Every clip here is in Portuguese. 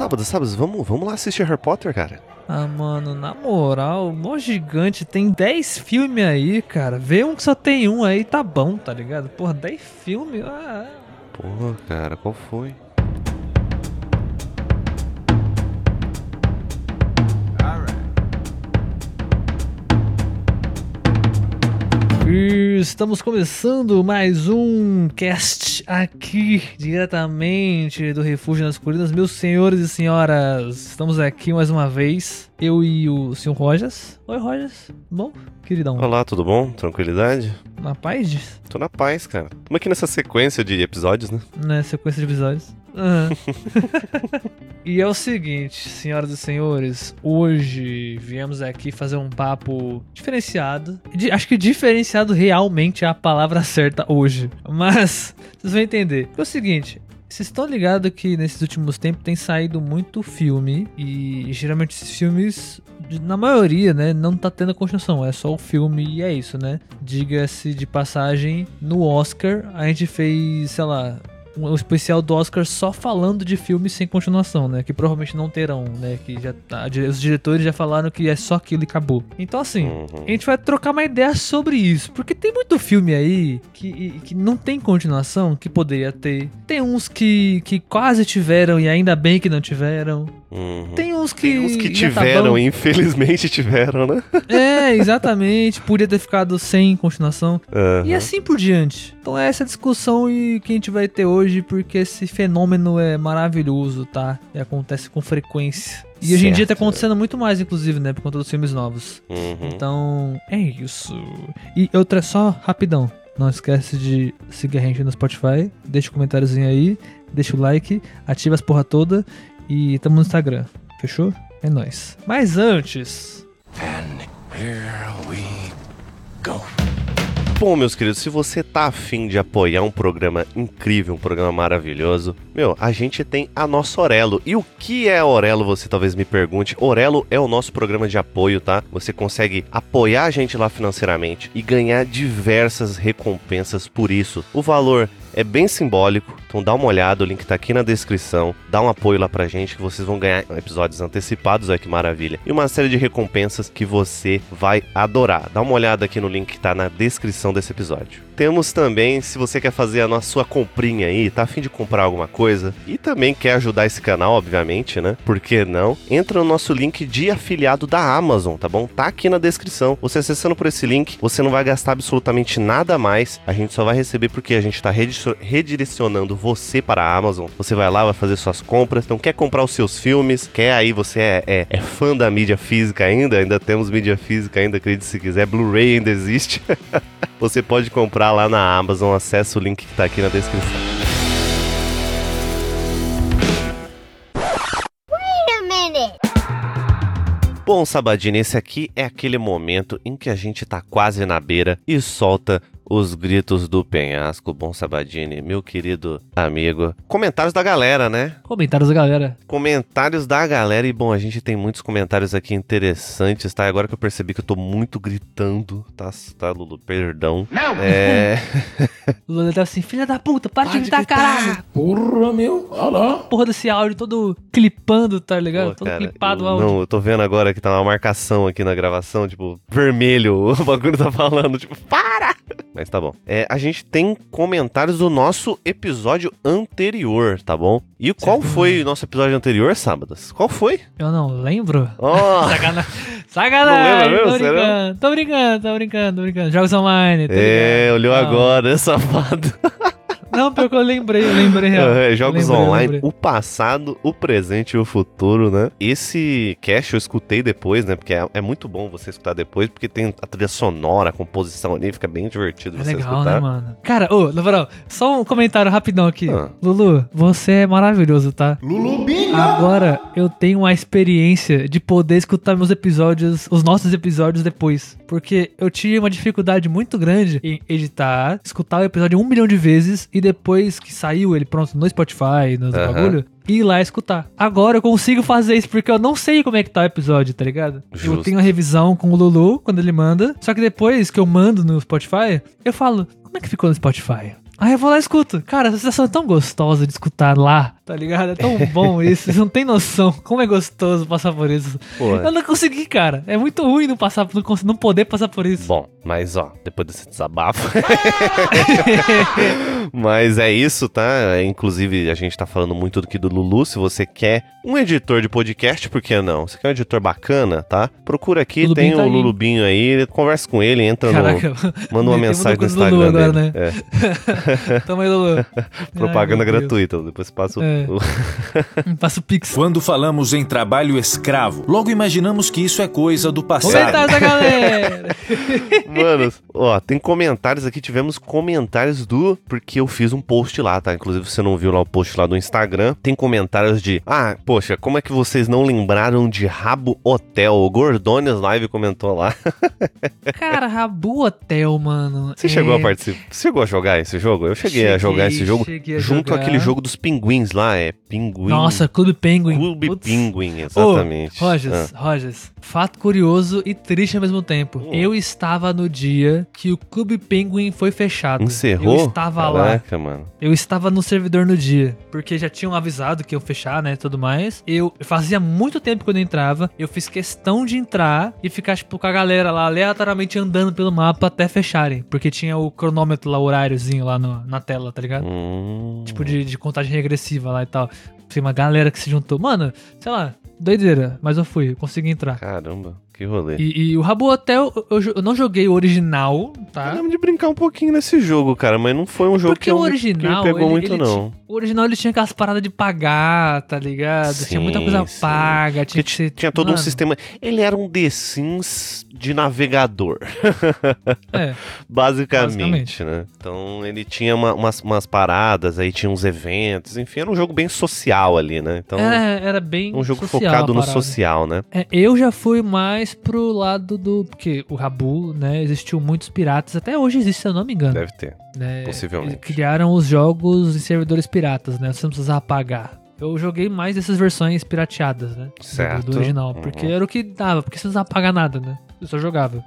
sábado, sábado, vamos, vamos lá assistir Harry Potter, cara. Ah, mano, na moral, mó gigante tem 10 filmes aí, cara. Vê um que só tem um aí, tá bom, tá ligado? Porra, 10 filmes? Ah, Porra, cara, qual foi? Estamos começando mais um cast aqui diretamente do Refúgio nas Colinas. Meus senhores e senhoras, estamos aqui mais uma vez. Eu e o senhor Rojas. Oi, Rojas. Bom, queridão. Olá, tudo bom? Tranquilidade? Na paz? Tô na paz, cara. Estamos aqui nessa sequência de episódios, né? Né, sequência de episódios. Aham. e é o seguinte, senhoras e senhores, hoje viemos aqui fazer um papo diferenciado. Di- acho que diferenciado realmente é a palavra certa hoje. Mas vocês vão entender. É o seguinte. Vocês estão ligados que nesses últimos tempos tem saído muito filme e geralmente esses filmes, na maioria, né, não tá tendo continuação, é só o filme e é isso, né? Diga-se de passagem, no Oscar a gente fez, sei lá, um especial do Oscar só falando de filmes sem continuação, né? Que provavelmente não terão, né? Que já tá- os diretores já falaram que é só aquilo e acabou. Então assim, Uhum. a gente vai trocar uma ideia sobre isso, porque tem muito filme aí que, que não tem continuação, que poderia ter. Tem uns que, que quase tiveram e ainda bem que não tiveram. Uhum. Tem uns que. Tem uns que tá tiveram, bom. infelizmente tiveram, né? É, exatamente. Podia ter ficado sem continuação. Aham. E assim por diante. Então é essa discussão e que a gente vai ter hoje, porque esse fenômeno é maravilhoso, tá? E acontece com frequência. E hoje em dia tá Certo. acontecendo muito mais, inclusive, né? Por conta dos filmes novos. Uhum. Então, é isso. E outra, só rapidão. Não esquece de seguir a gente no Spotify. Deixa o comentáriozinho aí. Deixa o like. Ativa as porra toda. E tamo no Instagram. Fechou? É nóis. Mas antes. Bom, meus queridos, se você tá afim de apoiar um programa incrível, um programa maravilhoso, meu, a gente tem a nossa Orelo. E o que é Orelo, você talvez me pergunte. Orelo é o nosso programa de apoio, tá? Você consegue apoiar a gente lá financeiramente e ganhar diversas recompensas por isso. O valor é bem simbólico, então dá uma olhada, o link tá aqui na descrição. Dá um apoio lá pra gente que vocês vão ganhar episódios antecipados, olha que maravilha. E uma série de recompensas que você vai adorar. Dá uma olhada aqui no link que tá na descrição desse episódio. Temos também, se você quer fazer a nossa sua comprinha aí, tá afim de comprar alguma coisa e também quer ajudar esse canal, obviamente, né? Por que não? Entra no nosso link de afiliado da Amazon, tá bom? Tá aqui na descrição. Você acessando por esse link, você não vai gastar absolutamente nada mais. A gente só vai receber porque a gente tá redi- redirecionando você para a Amazon. Você vai lá, vai fazer suas compras. Então, quer comprar os seus filmes? Quer aí, você é, é- é fã da mídia física ainda? Ainda temos mídia física ainda, acredite se quiser. Blu-ray ainda existe. Você pode comprar lá na Amazon, acessa o link que tá aqui na descrição. Bom, Sabadini, esse aqui é aquele momento em que a gente tá quase na beira e solta os gritos do penhasco. Bom, Sabadini, meu querido amigo. Comentários da galera, né? Comentários da galera. Comentários da galera. E bom, a gente tem muitos comentários aqui interessantes, tá? Agora que eu percebi que eu tô muito gritando, tá, tá Lulu? Perdão. Não! É. O Lula tá assim, filha da puta, para, de gritar, caralho. Porra, meu, olha lá. Porra desse áudio todo clipando, tá ligado? Pô, todo cara, clipado o áudio. Não, eu tô vendo agora que tá uma marcação aqui na gravação, tipo, vermelho. O bagulho tá falando, tipo, para! Mas tá bom. É, a gente tem comentários do nosso episódio anterior, tá bom? E qual foi o nosso episódio anterior, sábados? Qual foi? Eu não lembro. Ó! Sacanagem. Sacanagem. Não lembra tô mesmo, brincando, tô brincando, tô brincando, tô brincando. Jogos online. tô é, olhou Não. agora, safado. Não, pior que eu lembrei, eu lembrei. É, jogos Lembrei, online, lembrei. o passado, o presente e o futuro, né? Esse cast eu escutei depois, né? Porque é, é muito bom você escutar depois, porque tem a trilha sonora, a composição ali, fica bem divertido É você legal, escutar. né, mano? Cara, ô, na moral, só um comentário rapidão aqui. Ah. Lulu, você é maravilhoso, tá? Lulubinha. Agora eu tenho uma experiência de poder escutar meus episódios, os nossos episódios depois. Porque eu tinha uma dificuldade muito grande em editar, escutar o episódio um milhão de vezes e depois que saiu ele pronto no Spotify, nos Aham. bagulho, ir lá escutar. Agora eu consigo fazer isso porque eu não sei como é que tá o episódio, tá ligado? Eu Justo. tenho a revisão com o Lulu quando ele manda, só que depois que eu mando no Spotify, eu falo, como é que ficou no Spotify? Aí eu vou lá e escuto. Cara, essa sensação é tão gostosa de escutar lá, tá ligado? É tão bom isso, vocês não tem noção como é gostoso passar por isso. Pô, Eu não consegui, cara. É muito ruim não passar, não, não poder passar por isso. Bom, mas ó, depois desse desabafo. mas é isso, tá? É, Inclusive, a gente tá falando muito aqui do Lulu. Se você quer um editor de podcast, por que não? Você quer um editor bacana, tá? Procura aqui, Lulubinho tem tá o aí. Lulubinho aí, conversa com ele, entra Caraca, no. Manda uma mensagem no Instagram Lulu agora, dele. né? É, Tamo aí, Lulu. propaganda Ai, gratuita. Depois passa o. É. o- Passa o Pix. Quando falamos em trabalho escravo, logo imaginamos que isso é coisa do passado. Comentários da galera. Mano, ó, tem comentários aqui, tivemos comentários do. Porque eu fiz um post lá, tá? Inclusive, você não viu lá o post lá do Instagram. Tem comentários de. Ah, poxa, como é que vocês não lembraram de Rabo Hotel? O Gordones Live comentou lá. Cara, Rabu Hotel, mano. Você É, chegou a participar? Você chegou a jogar esse jogo? Eu cheguei, a jogar Cheguei, esse jogo cheguei junto jogar. àquele jogo dos pinguins lá. É Pinguim. Nossa, Clube Penguin. Clube Putz. Pinguim, exatamente. Rogers, Ah. Rogers, fato curioso e triste ao mesmo tempo. Hum. Eu estava no dia que o Clube Penguin foi fechado. Encerrou? Eu estava lá. Caraca, mano. Eu estava no servidor no dia, porque já tinham avisado que ia fechar, né, tudo mais. Eu fazia muito tempo que eu não entrava, eu fiz questão de entrar e ficar, tipo, com a galera lá, aleatoriamente andando pelo mapa até fecharem, porque tinha o cronômetro lá, o horáriozinho lá no- na tela, tá ligado? Hum. Tipo, de, de contagem regressiva lá e tal. Tem uma galera que se juntou. Mano, sei lá, doideira, mas eu fui, consegui entrar. Caramba, que rolê. E, e o Rabo Hotel, eu, eu não joguei o original, Eu tá? lembro de brincar um pouquinho nesse jogo, cara, mas não foi um jogo Porque que, eu, o original, que me pegou ele- muito, ele não. O original ele tinha aquelas paradas de pagar, tá ligado? tinha muita Sim, coisa sim. paga, tinha que ser. tinha todo um Mano, sistema. Ele era um The Sims de navegador, É, basicamente, Basicamente. né? Então ele tinha uma- umas, umas paradas, aí tinha uns eventos, enfim, era um jogo bem social ali, né? Então, era, era bem. um jogo focado no social, né? É, eu já fui mais pro lado do. Porque o Rabu, né? Existiu muitos piratas, até hoje existe, se eu não me engano. Deve ter. né? possivelmente. Eles criaram os jogos em servidores piratas, né? Você não precisava pagar. Eu joguei mais dessas versões pirateadas, né? do- Certo. Do, original. Uhum. Porque era o que dava, porque você não precisava pagar nada, né? Eu só jogava.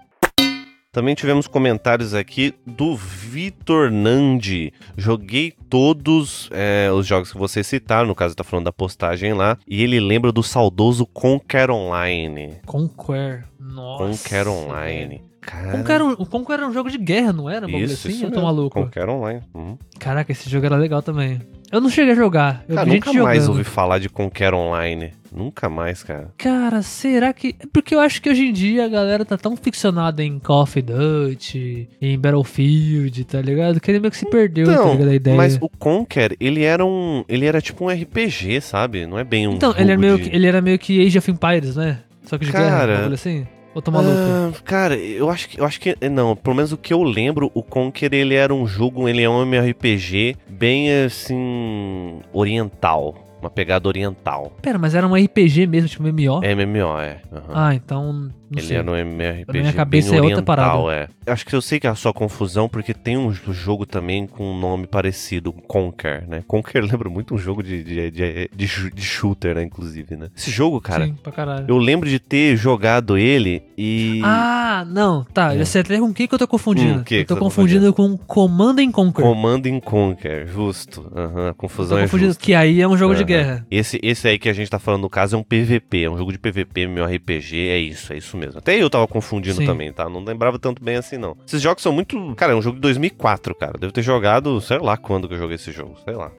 Também tivemos comentários aqui do Vitor Nandi. Joguei todos é, os jogos que vocês citaram, no caso tá falando da postagem lá, e ele lembra do saudoso Conquer Online. Conquer. Nossa. Conquer Online. Cara, Conquer um, o Conquer era um jogo de guerra, não era? Isso, assim? isso eu tô mesmo. maluco. Conquer Online. Uhum. Caraca, esse jogo era legal também. Eu não cheguei a jogar. Eu Cara, nunca mais jogando. ouvi falar de Conquer Online. Nunca mais, cara. Cara, será que. Porque eu acho que hoje em dia a galera tá tão ficcionada em Call of Duty, em Battlefield, tá ligado? Que ele meio que se perdeu, tá ligado? A ideia. Então, mas o Conquer, ele era um. Ele era tipo um RPG, sabe? Não é bem um. Então, ele era, meio de... que, ele era meio que Age of Empires, né? Só que de guerra, Cara, bagulho assim? Ou tô maluco? Cara, eu acho que eu acho que não, pelo menos o que eu lembro, o Conquer ele era um jogo, ele é um MMORPG bem assim oriental, uma pegada oriental. Pera, mas era um RPG mesmo, tipo MMO? É MMO, é. aham. Ah, então. Ele sei. era um MMORPG Na minha cabeça bem é outra oriental, parada. é. Eu acho que eu sei que é a sua confusão porque tem um jogo também com um nome parecido, Conquer, né? Conquer lembra muito um jogo de, de, de, de, de shooter, né, inclusive, né? Esse jogo, cara, Sim, pra caralho. eu lembro de ter jogado ele e Ah, não, tá. É. Sei até com o que, que eu tô confundindo. Hum, que eu que tô você tá confundindo com Command and Conquer. Command and Conquer, justo. A Eu confusão tô é confundindo, justa. que aí é um jogo de Aham. Guerra. Esse, esse aí que a gente tá falando no caso é um PVP, é um jogo de PVP, meu RPG, é isso, é isso mesmo. Até eu tava confundindo Sim. também, tá? Não lembrava tanto bem assim, não. Esses jogos são muito. Cara, é um jogo de 2004, cara. Devo ter jogado, sei lá quando que eu joguei esse jogo, sei lá.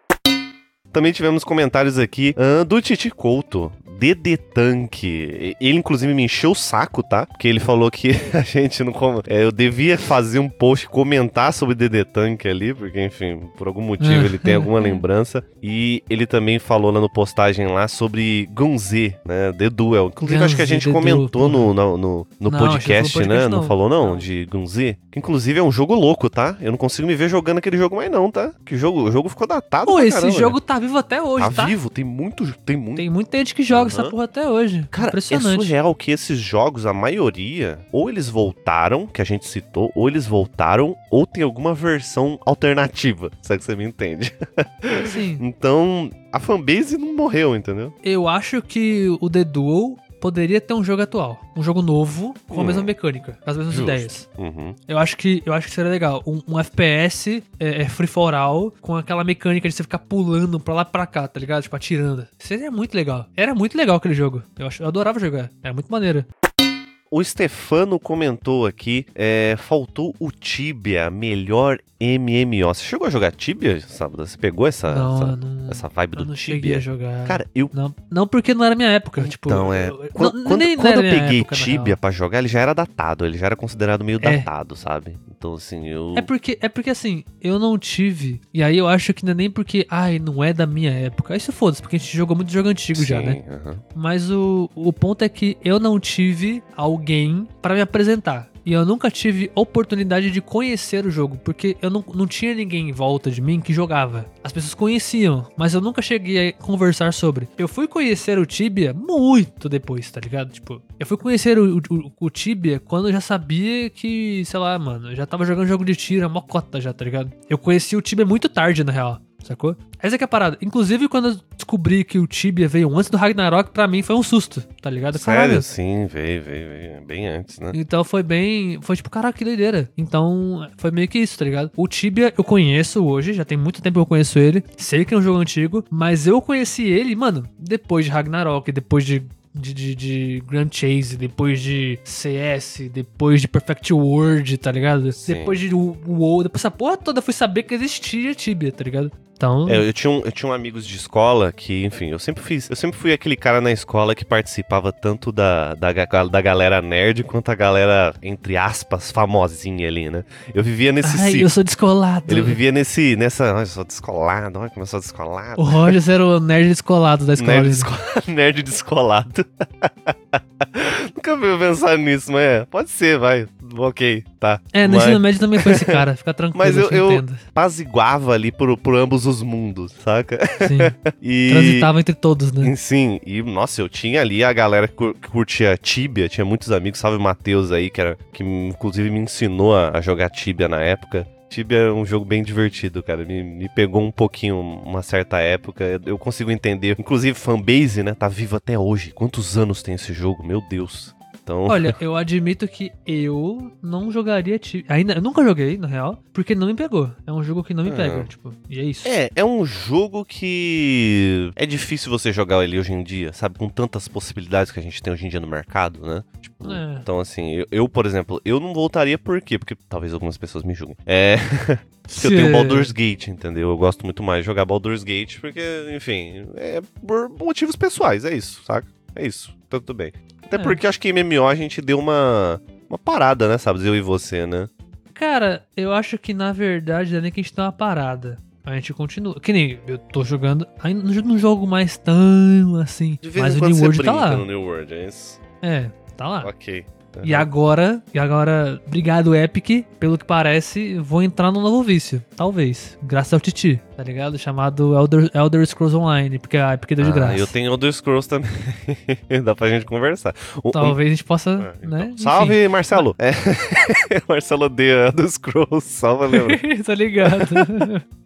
Também tivemos comentários aqui ah, do Titi Couto. DD Tank. Ele, inclusive, me encheu o saco, tá? Porque ele falou que a gente não. é, eu devia fazer um post comentar sobre DD Tank ali, porque, enfim, por algum motivo ele tem alguma lembrança. E ele também falou lá no postagem lá sobre Gunzi, né? The Duel. Inclusive, acho que a gente comentou no, no, no, no Não, podcast, falou né? podcast, Não não. falou, não? Não. De Gunzi. Que, inclusive, é um jogo louco, tá? Eu não consigo me ver jogando aquele jogo mais, não, tá? Que jogo, o jogo ficou datado. Pô, esse caramba, jogo tá vivo até hoje, Tá, tá? vivo, tem muito, tem muito. Tem muita gente que joga essa Aham. porra até hoje. Cara, é Impressionante. surreal que esses jogos, a maioria, ou eles voltaram, que a gente citou, ou eles voltaram, ou tem alguma versão alternativa, se é que você me entende. Sim. Então, a fanbase não morreu, entendeu? Eu acho que o The Duel poderia ter um jogo atual. Um jogo novo, com a Hum. mesma mecânica, com as mesmas Justo. ideias. Uhum. Eu acho que, eu acho que seria legal. Um, um FPS é, é free for all, com aquela mecânica de você ficar pulando pra lá e pra cá, tá ligado? Tipo, atirando. Seria muito legal. Era muito legal aquele jogo. Eu, ach- eu adorava jogar. Era muito maneiro. O Stefano comentou aqui, é, faltou o Tibia, melhor MMO. Você chegou a jogar Tibia, sábado? Você pegou essa, não, essa, eu não, essa vibe eu do não Tibia? a jogar. Cara, eu Não, não porque não era minha época. tipo, Então, é. eu- Quando, não- quando- nem- não quando eu peguei época, Tibia pra jogar, ele já era datado. Ele já era considerado meio É. datado, sabe? Então, assim, eu. É porque, é porque assim, eu não tive. E aí eu acho que não é nem porque, ai, não é da minha época. Isso foda-se, porque a gente jogou muito jogo antigo já, Sim, né? aham. Mas o, o ponto é que eu não tive alguém pra me apresentar. E eu nunca tive oportunidade de conhecer o jogo, porque eu não, não tinha ninguém em volta de mim que jogava. As pessoas conheciam, mas eu nunca cheguei a conversar sobre. Eu fui conhecer o Tibia muito depois, tá ligado? Tipo, eu fui conhecer o, o, o Tibia quando eu já sabia que, sei lá, mano, eu já tava jogando jogo de tiro, a mocota já, tá ligado? Eu conheci o Tibia muito tarde, na real. Sacou? Essa que é a parada. Inclusive, quando eu descobri que o Tibia veio antes do Ragnarok, pra mim foi um susto, tá ligado? Sério? Caralho. Sim, veio, veio, veio. Bem antes, né? Então foi bem. Foi tipo, caraca, que doideira. Então foi meio que isso, tá ligado? O Tibia eu conheço hoje, já tem muito tempo que eu conheço ele. Sei que é um jogo antigo, mas eu conheci ele, mano, depois de Ragnarok, depois de. De, de, de Grand Chase, depois de CS, depois de Perfect World, tá ligado? Sim. Depois de WoW, depois essa porra toda fui saber que existia Tibia, tá ligado? Então. É, eu, tinha um, eu tinha um amigos de escola que, enfim, eu sempre fiz. Eu sempre fui aquele cara na escola que participava tanto da, da, da galera nerd quanto a galera, entre aspas, famosinha ali, né? Eu vivia nesse Ai, ciclo. eu sou descolado. Ele vivia nesse, nessa. Olha, eu sou descolado, olha como eu sou descolado. O Rogers era o nerd descolado da escola. Nerd, desco- nerd descolado. Nunca veio pensar nisso, mas é, pode ser, vai. Ok, tá. É, no mas, ensino médio também foi esse cara, fica tranquilo, Mas eu- eu, eu-. Paziguava ali por, por ambos os mundos, saca? Sim, E. transitava entre todos, né? Sim, e nossa, eu tinha ali a galera que cur- que curtia Tibia, tinha muitos amigos, salve o Matheus aí, que, era, que inclusive me ensinou a, a jogar Tibia na época. Tibia é um jogo bem divertido, cara. Me, me pegou um pouquinho uma certa época. Eu consigo entender. Inclusive, fanbase, né? Tá vivo até hoje. Quantos anos tem esse jogo? Meu Deus. Então. Olha, eu admito que eu não jogaria Tibia. Ainda, eu nunca joguei, na real, porque não me pegou. É um jogo que não me É. pega, tipo, e é isso. É, é um jogo que é difícil você jogar ele hoje em dia, sabe? Com tantas possibilidades que a gente tem hoje em dia no mercado, né? Tipo, É. Então, assim, eu, eu, por exemplo, eu não voltaria por quê? Porque talvez algumas pessoas me julguem. É. Porque eu tenho Baldur's Gate, entendeu? Eu gosto muito mais de jogar Baldur's Gate, porque, enfim, é por motivos pessoais, é isso, saca? É isso, tá tudo bem. Até É. porque acho que MMO a gente deu uma, uma parada, né, sabe? Eu e você, né? Cara, eu acho que na verdade não é nem que a gente dá uma parada. A gente continua. Que nem eu tô jogando. Ainda não- jogo mais tão assim. Mas em o New World tá lá. no New World, é isso? É, tá lá. Ok. E agora, e agora, obrigado Epic, pelo que parece, vou entrar num novo vício. Talvez. Graças ao Titi, tá ligado? Chamado Elder, Elder Scrolls Online, porque a Epic deu de Ah, graça. eu tenho Elder Scrolls também. Dá pra gente conversar. O- Talvez a gente possa, um- né? então, Enfim. salve, Marcelo! É, Marcelo odeia Elder Scrolls, salva, lembra? tá ligado?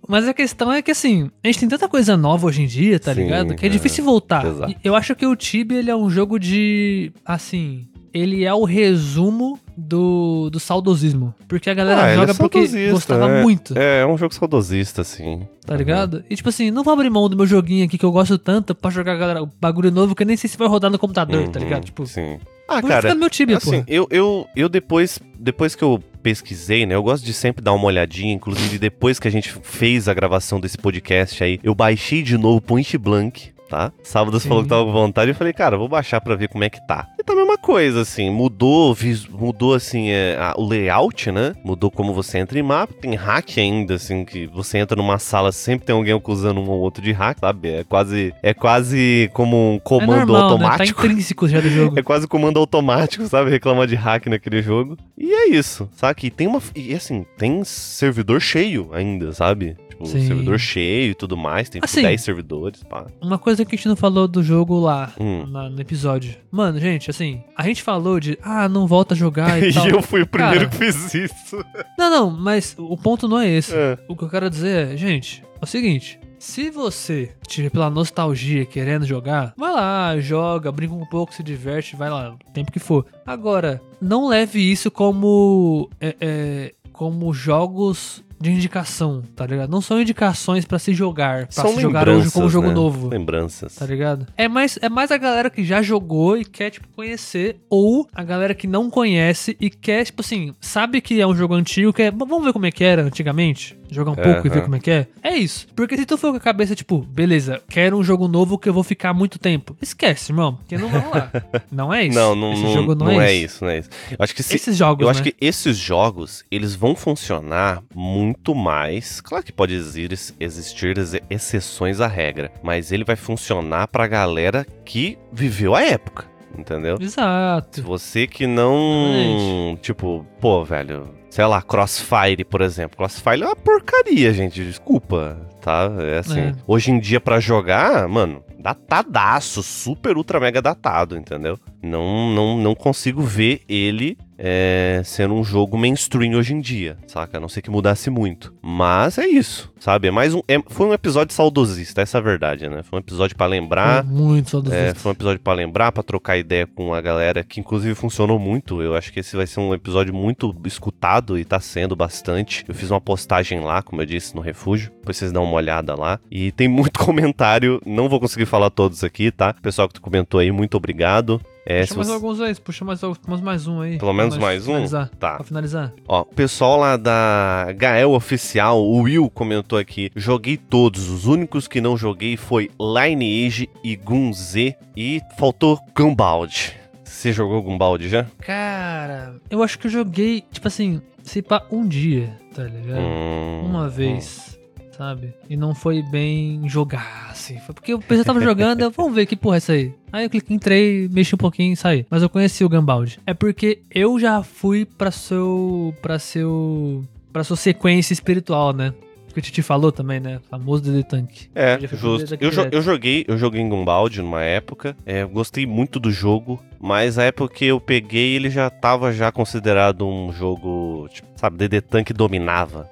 Mas a questão é que assim, a gente tem tanta coisa nova hoje em dia, tá Sim, ligado? Que é é. difícil voltar. Exato. Eu acho que o Tibia ele é um jogo de. Assim. Ele é o resumo do, do saudosismo. Porque a galera Ah, ele joga é porque gostava é. muito. É, é um jogo saudosista, assim. Tá ligado? E tipo assim, não vou abrir mão do meu joguinho aqui que eu gosto tanto pra jogar galera, bagulho novo que eu nem sei se vai rodar no computador, tá Uhum, ligado? Tipo, Sim. Ah, cara, meu Tibia, assim, pô. eu, eu, eu depois, depois que eu pesquisei, né, eu gosto de sempre dar uma olhadinha, inclusive depois que a gente fez a gravação desse podcast aí, eu baixei de novo Point Blank, tá? Sábado você Sim. falou que tava com vontade, eu falei, cara, vou baixar pra ver como é que tá. E tá a mesma coisa, assim, mudou, mudou, assim, é, a- o layout, né? Mudou como você entra em mapa, tem hack ainda, assim, que você entra numa sala, sempre tem alguém acusando um ou outro de hack, sabe? É quase, é quase como um É comando normal, né? Tá automático. intrínseco já do jogo. É quase comando automático, sabe? Reclamar de hack naquele jogo. E é isso, sabe? E tem uma. E assim, tem servidor cheio ainda, sabe? Tipo, Sim. servidor cheio e tudo mais. Tem tipo Assim, 10 servidores, pá. Uma coisa que a gente não falou do jogo lá Hum. na- no episódio. Mano, gente, assim, a gente falou de, ah, não volta a jogar e E tal. eu fui o primeiro Cara. que fiz isso. Não, não, mas o ponto não é esse. É. O que eu quero dizer é, gente, é o seguinte. Se você tiver pela nostalgia querendo jogar, vai lá, joga, brinca um pouco, se diverte, vai lá, o tempo que for. Agora, não leve isso como. é, é, como jogos de indicação, tá ligado? Não são indicações pra se jogar, pra São se jogar hoje como jogo né? novo. Lembranças. Tá ligado? É mais, é mais a galera que já jogou e quer, tipo, conhecer, ou a galera que não conhece e quer, tipo assim, sabe que é um jogo antigo, quer, "V- vamos ver como é que era antigamente? Jogar um pouco e ver como é que é? É isso. Porque se tu for com a cabeça, tipo, beleza, quero um jogo novo que eu vou ficar muito tempo. Esquece, irmão, porque não vai rolar. não é isso. Não, não, Esse não, jogo não, é, isso. não é isso. Eu acho que se, Esses jogos, eu acho né? que esses jogos, eles vão funcionar muito mais. Claro que pode exi- existir ex- exceções à regra, mas ele vai funcionar pra galera que viveu a época, entendeu? Exato. você que não, tipo, pô, velho, sei lá, Crossfire, por exemplo. Crossfire é uma porcaria, gente, desculpa, tá? É assim, É. hoje em dia pra jogar, mano, datadaço, super ultra mega datado, entendeu? Não, não, não consigo ver ele é, sendo um jogo mainstream hoje em dia, saca? A não ser que mudasse muito. Mas é isso, sabe? É mais um, é- foi um episódio saudosista, essa é a verdade, né? Foi um episódio pra lembrar. Muito saudosista. É, foi um episódio pra lembrar, pra trocar ideia com a galera, que inclusive funcionou muito. Eu acho que esse vai ser um episódio muito escutado e tá sendo bastante. Eu fiz uma postagem lá, como eu disse, no refúgio. Depois vocês dão uma olhada lá. E tem muito comentário, não vou conseguir falar todos aqui, tá? Pessoal que tu comentou aí, muito obrigado. É, Puxa mais você- alguns aí, puxa mais, mais, mais um aí. Pelo menos mais um? finalizar. Tá. Pra finalizar. Ó, o pessoal lá da Gael Oficial, o Will comentou aqui: joguei todos, os únicos que não joguei foi Lineage e Gunze e faltou Gumbald. Você jogou Gumbald já? Cara, eu acho que eu joguei, tipo assim, se pá, um dia, tá ligado? Hum, Uma vez, sabe? E não foi bem jogar, assim. Foi porque o pessoal tava jogando, eu, vamos ver que porra é essa aí. Aí eu cliquei, entrei, mexi um pouquinho e saí. Mas eu conheci o Gambald. É porque eu já fui pra seu. pra seu. pra sua sequência espiritual, né? Que o Titi falou também, né? Famoso DD Tank. É, Eu justo. Eu, jo- eu joguei, eu joguei em Gumbald numa época. É, eu gostei muito do jogo, mas a época que eu peguei, ele já tava já considerado um jogo, tipo, sabe, DD Tank dominava,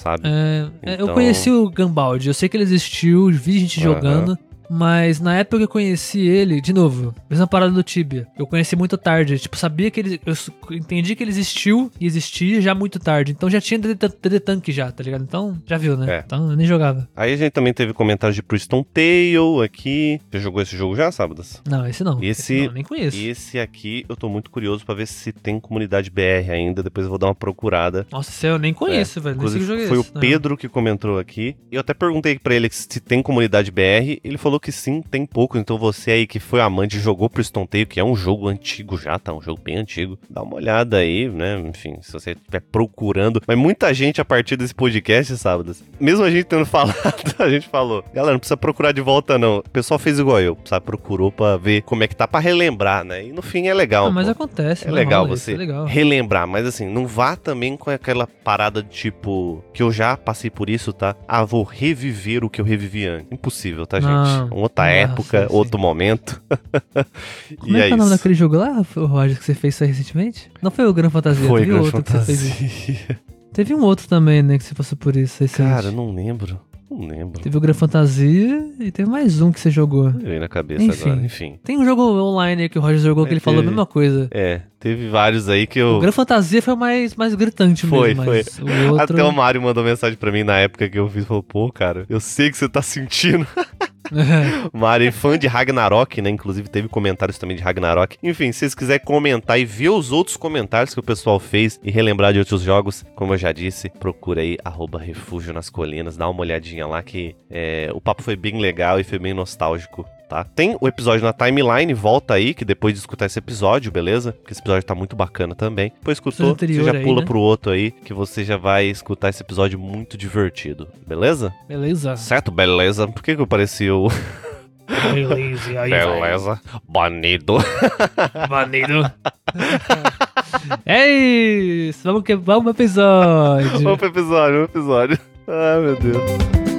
sabe? É, é, eu Então- conheci o Gambald, eu sei que ele existiu, vi gente jogando, mas na época que eu conheci ele, de novo, mesma parada do Tibia. Eu conheci muito tarde, tipo, sabia que ele. Eu entendi que ele existiu e existia já muito tarde. Então já tinha DD, Tan- DD Tank já, tá ligado? Então, já viu, né? É. Então eu nem jogava. Aí a gente também teve comentários de Priston Tale aqui. Você jogou esse jogo já, Sábados? Não, esse não. Esse- não, nem conheço. Esse aqui eu tô muito curioso pra ver se tem comunidade BR ainda. Depois eu vou dar uma procurada. Nossa, esse eu nem conheço, velho. Nem sei que É, Inclusive, jogo é foi o esse. Não. Pedro que comentou aqui. Eu até perguntei pra ele se tem comunidade BR. Ele falou que sim, tem pouco. Então você aí que foi amante e jogou Priston Tale, que é um jogo antigo já, tá? Um jogo bem antigo. Dá uma olhada aí, né? Enfim, se você estiver procurando. Mas muita gente a partir desse podcast, sábados, mesmo a gente tendo falado, a gente falou, galera, não precisa procurar de volta não. O pessoal fez igual eu, sabe? Procurou pra ver como é que tá, pra relembrar, né? E no fim é legal. Ah, mas pô. acontece. É não legal rola isso, você é legal. relembrar, mas assim, não vá também com aquela parada de tipo, que eu já passei por isso, tá? Ah, vou reviver o que eu revivi antes. Impossível, tá, gente? Não, outra não dá, época, sim, outro momento. Como e é que é o nome daquele jogo lá, Roger, que você fez isso aí recentemente? Não foi o Gran Fantasia, Foi teve Grand outro que você fez. Fantasia. Teve um outro também, né, que você passou por isso recente. Cara, eu não lembro. Não lembro. Teve o Gran Fantasia e teve mais um que você jogou. Eu na cabeça Enfim. agora, enfim. Tem um jogo online aí que o Roger jogou que É, ele falou a teve. mesma coisa. É, teve vários aí que O eu. Gran Fantasia foi o mais, mais gritante Foi, mesmo, mas o outro... Até o Mário mandou mensagem pra mim na época que eu fiz. Falou, pô, cara, eu sei que você tá sentindo. É fã de Ragnarok, né? Inclusive teve comentários também de Ragnarok. Enfim, se vocês quiserem comentar e ver os outros comentários que o pessoal fez e relembrar de outros jogos, como eu já disse, procura aí Refúgio nas Colinas, dá uma olhadinha lá que é, o papo foi bem legal e foi bem nostálgico. Tá? Tem o episódio na timeline, volta aí, que depois de escutar esse episódio, beleza? Porque esse episódio tá muito bacana também. Depois escutou, você já aí, pula né? pro outro aí, que você já vai escutar esse episódio muito divertido, beleza? Beleza. Certo, beleza. Por que, que eu pareci o. Beleza, aí Beleza. Banido. Banido. é isso, vamos que vamos pro episódio. Vamos pro episódio, vamos pro episódio. Ai, meu Deus.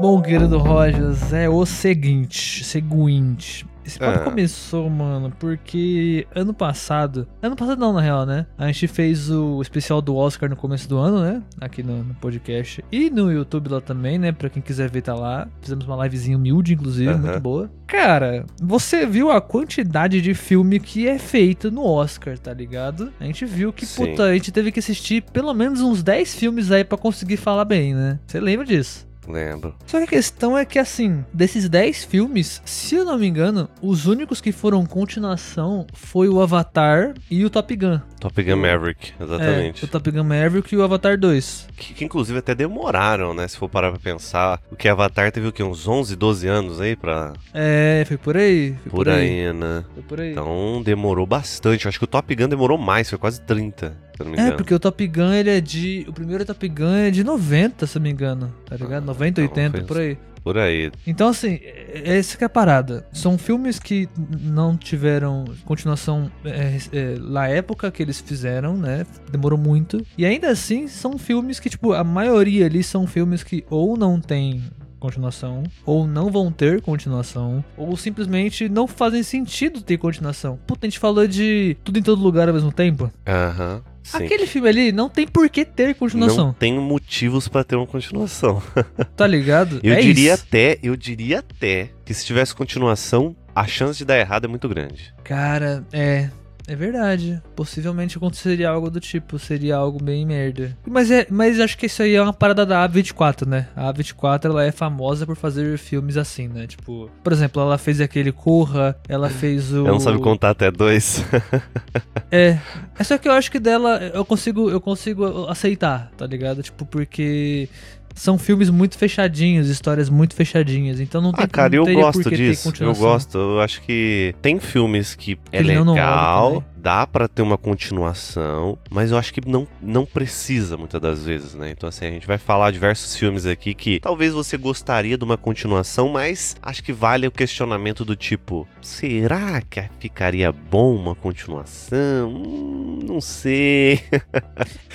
Bom, querido Rogers, é o seguinte, seguinte. esse papo Ah. começou, mano, porque ano passado. Ano passado não, na real, né? A gente fez o especial do Oscar no começo do ano, né? Aqui no, no podcast. E no YouTube lá também, né? Pra quem quiser ver, tá lá. Fizemos uma livezinha humilde, inclusive, Aham. muito boa. Cara, você viu a quantidade de filme que é feito no Oscar, tá ligado? A gente viu que, Sim. puta, a gente teve que assistir pelo menos uns 10 filmes aí pra conseguir falar bem, né? Você lembra disso? Lembro. Só que a questão é que, assim, desses 10 filmes, se eu não me engano, os únicos que foram continuação foi o Avatar e o Top Gun. Top Gun Maverick, exatamente. É, o Top Gun Maverick e o Avatar 2. Que, que inclusive até demoraram, né? Se for parar pra pensar. O que Avatar teve o quê? Uns 11, 12 anos aí pra. É, foi por aí. Foi Por aí, né? Foi por aí. Então demorou bastante. Eu acho que o Top Gun demorou mais, foi quase 30, se não me engano. É, porque o Top Gun, ele é de... O primeiro Top Gun é de 90, se eu não me engano. Tá ligado? Ah, 90, então 80, foi por aí. Por aí. Então, assim, é- essa que é a parada. São filmes que não tiveram continuação é, é, na época que eles fizeram, né? Demorou muito. E ainda assim, são filmes que, tipo, a maioria ali são filmes que ou não tem continuação, ou não vão ter continuação, ou simplesmente não fazem sentido ter continuação. Puta, a gente falou de tudo em todo lugar ao mesmo tempo. Aham. Sim. Aquele filme ali não tem por que ter Não continuação, tem motivos pra ter uma continuação. tá ligado? Eu É diria isso. até, eu diria até que se tivesse continuação, a chance de dar errado é muito grande. Cara, é. É verdade. Possivelmente aconteceria algo do tipo, seria algo bem merda. Mas, é, mas acho que isso aí é uma parada da A24, né? A A24 ela é famosa por fazer filmes assim, né? Tipo, por exemplo, ela fez aquele Corra, ela fez o. Ela não sabe contar até dois. É. É só que eu acho que dela eu consigo, eu consigo aceitar, tá ligado? Tipo, porque são filmes muito fechadinhos, histórias muito fechadinhas. Então não tem ah, cara, não eu gosto disso. Eu gosto. Eu acho que tem filmes que é Ele legal. Dá pra ter uma continuação, mas eu acho que não, não precisa muitas das vezes, né? Então, assim, a gente vai falar diversos filmes aqui que talvez você gostaria de uma continuação, mas acho que vale o questionamento do tipo: será que ficaria bom uma continuação? Hum, não sei.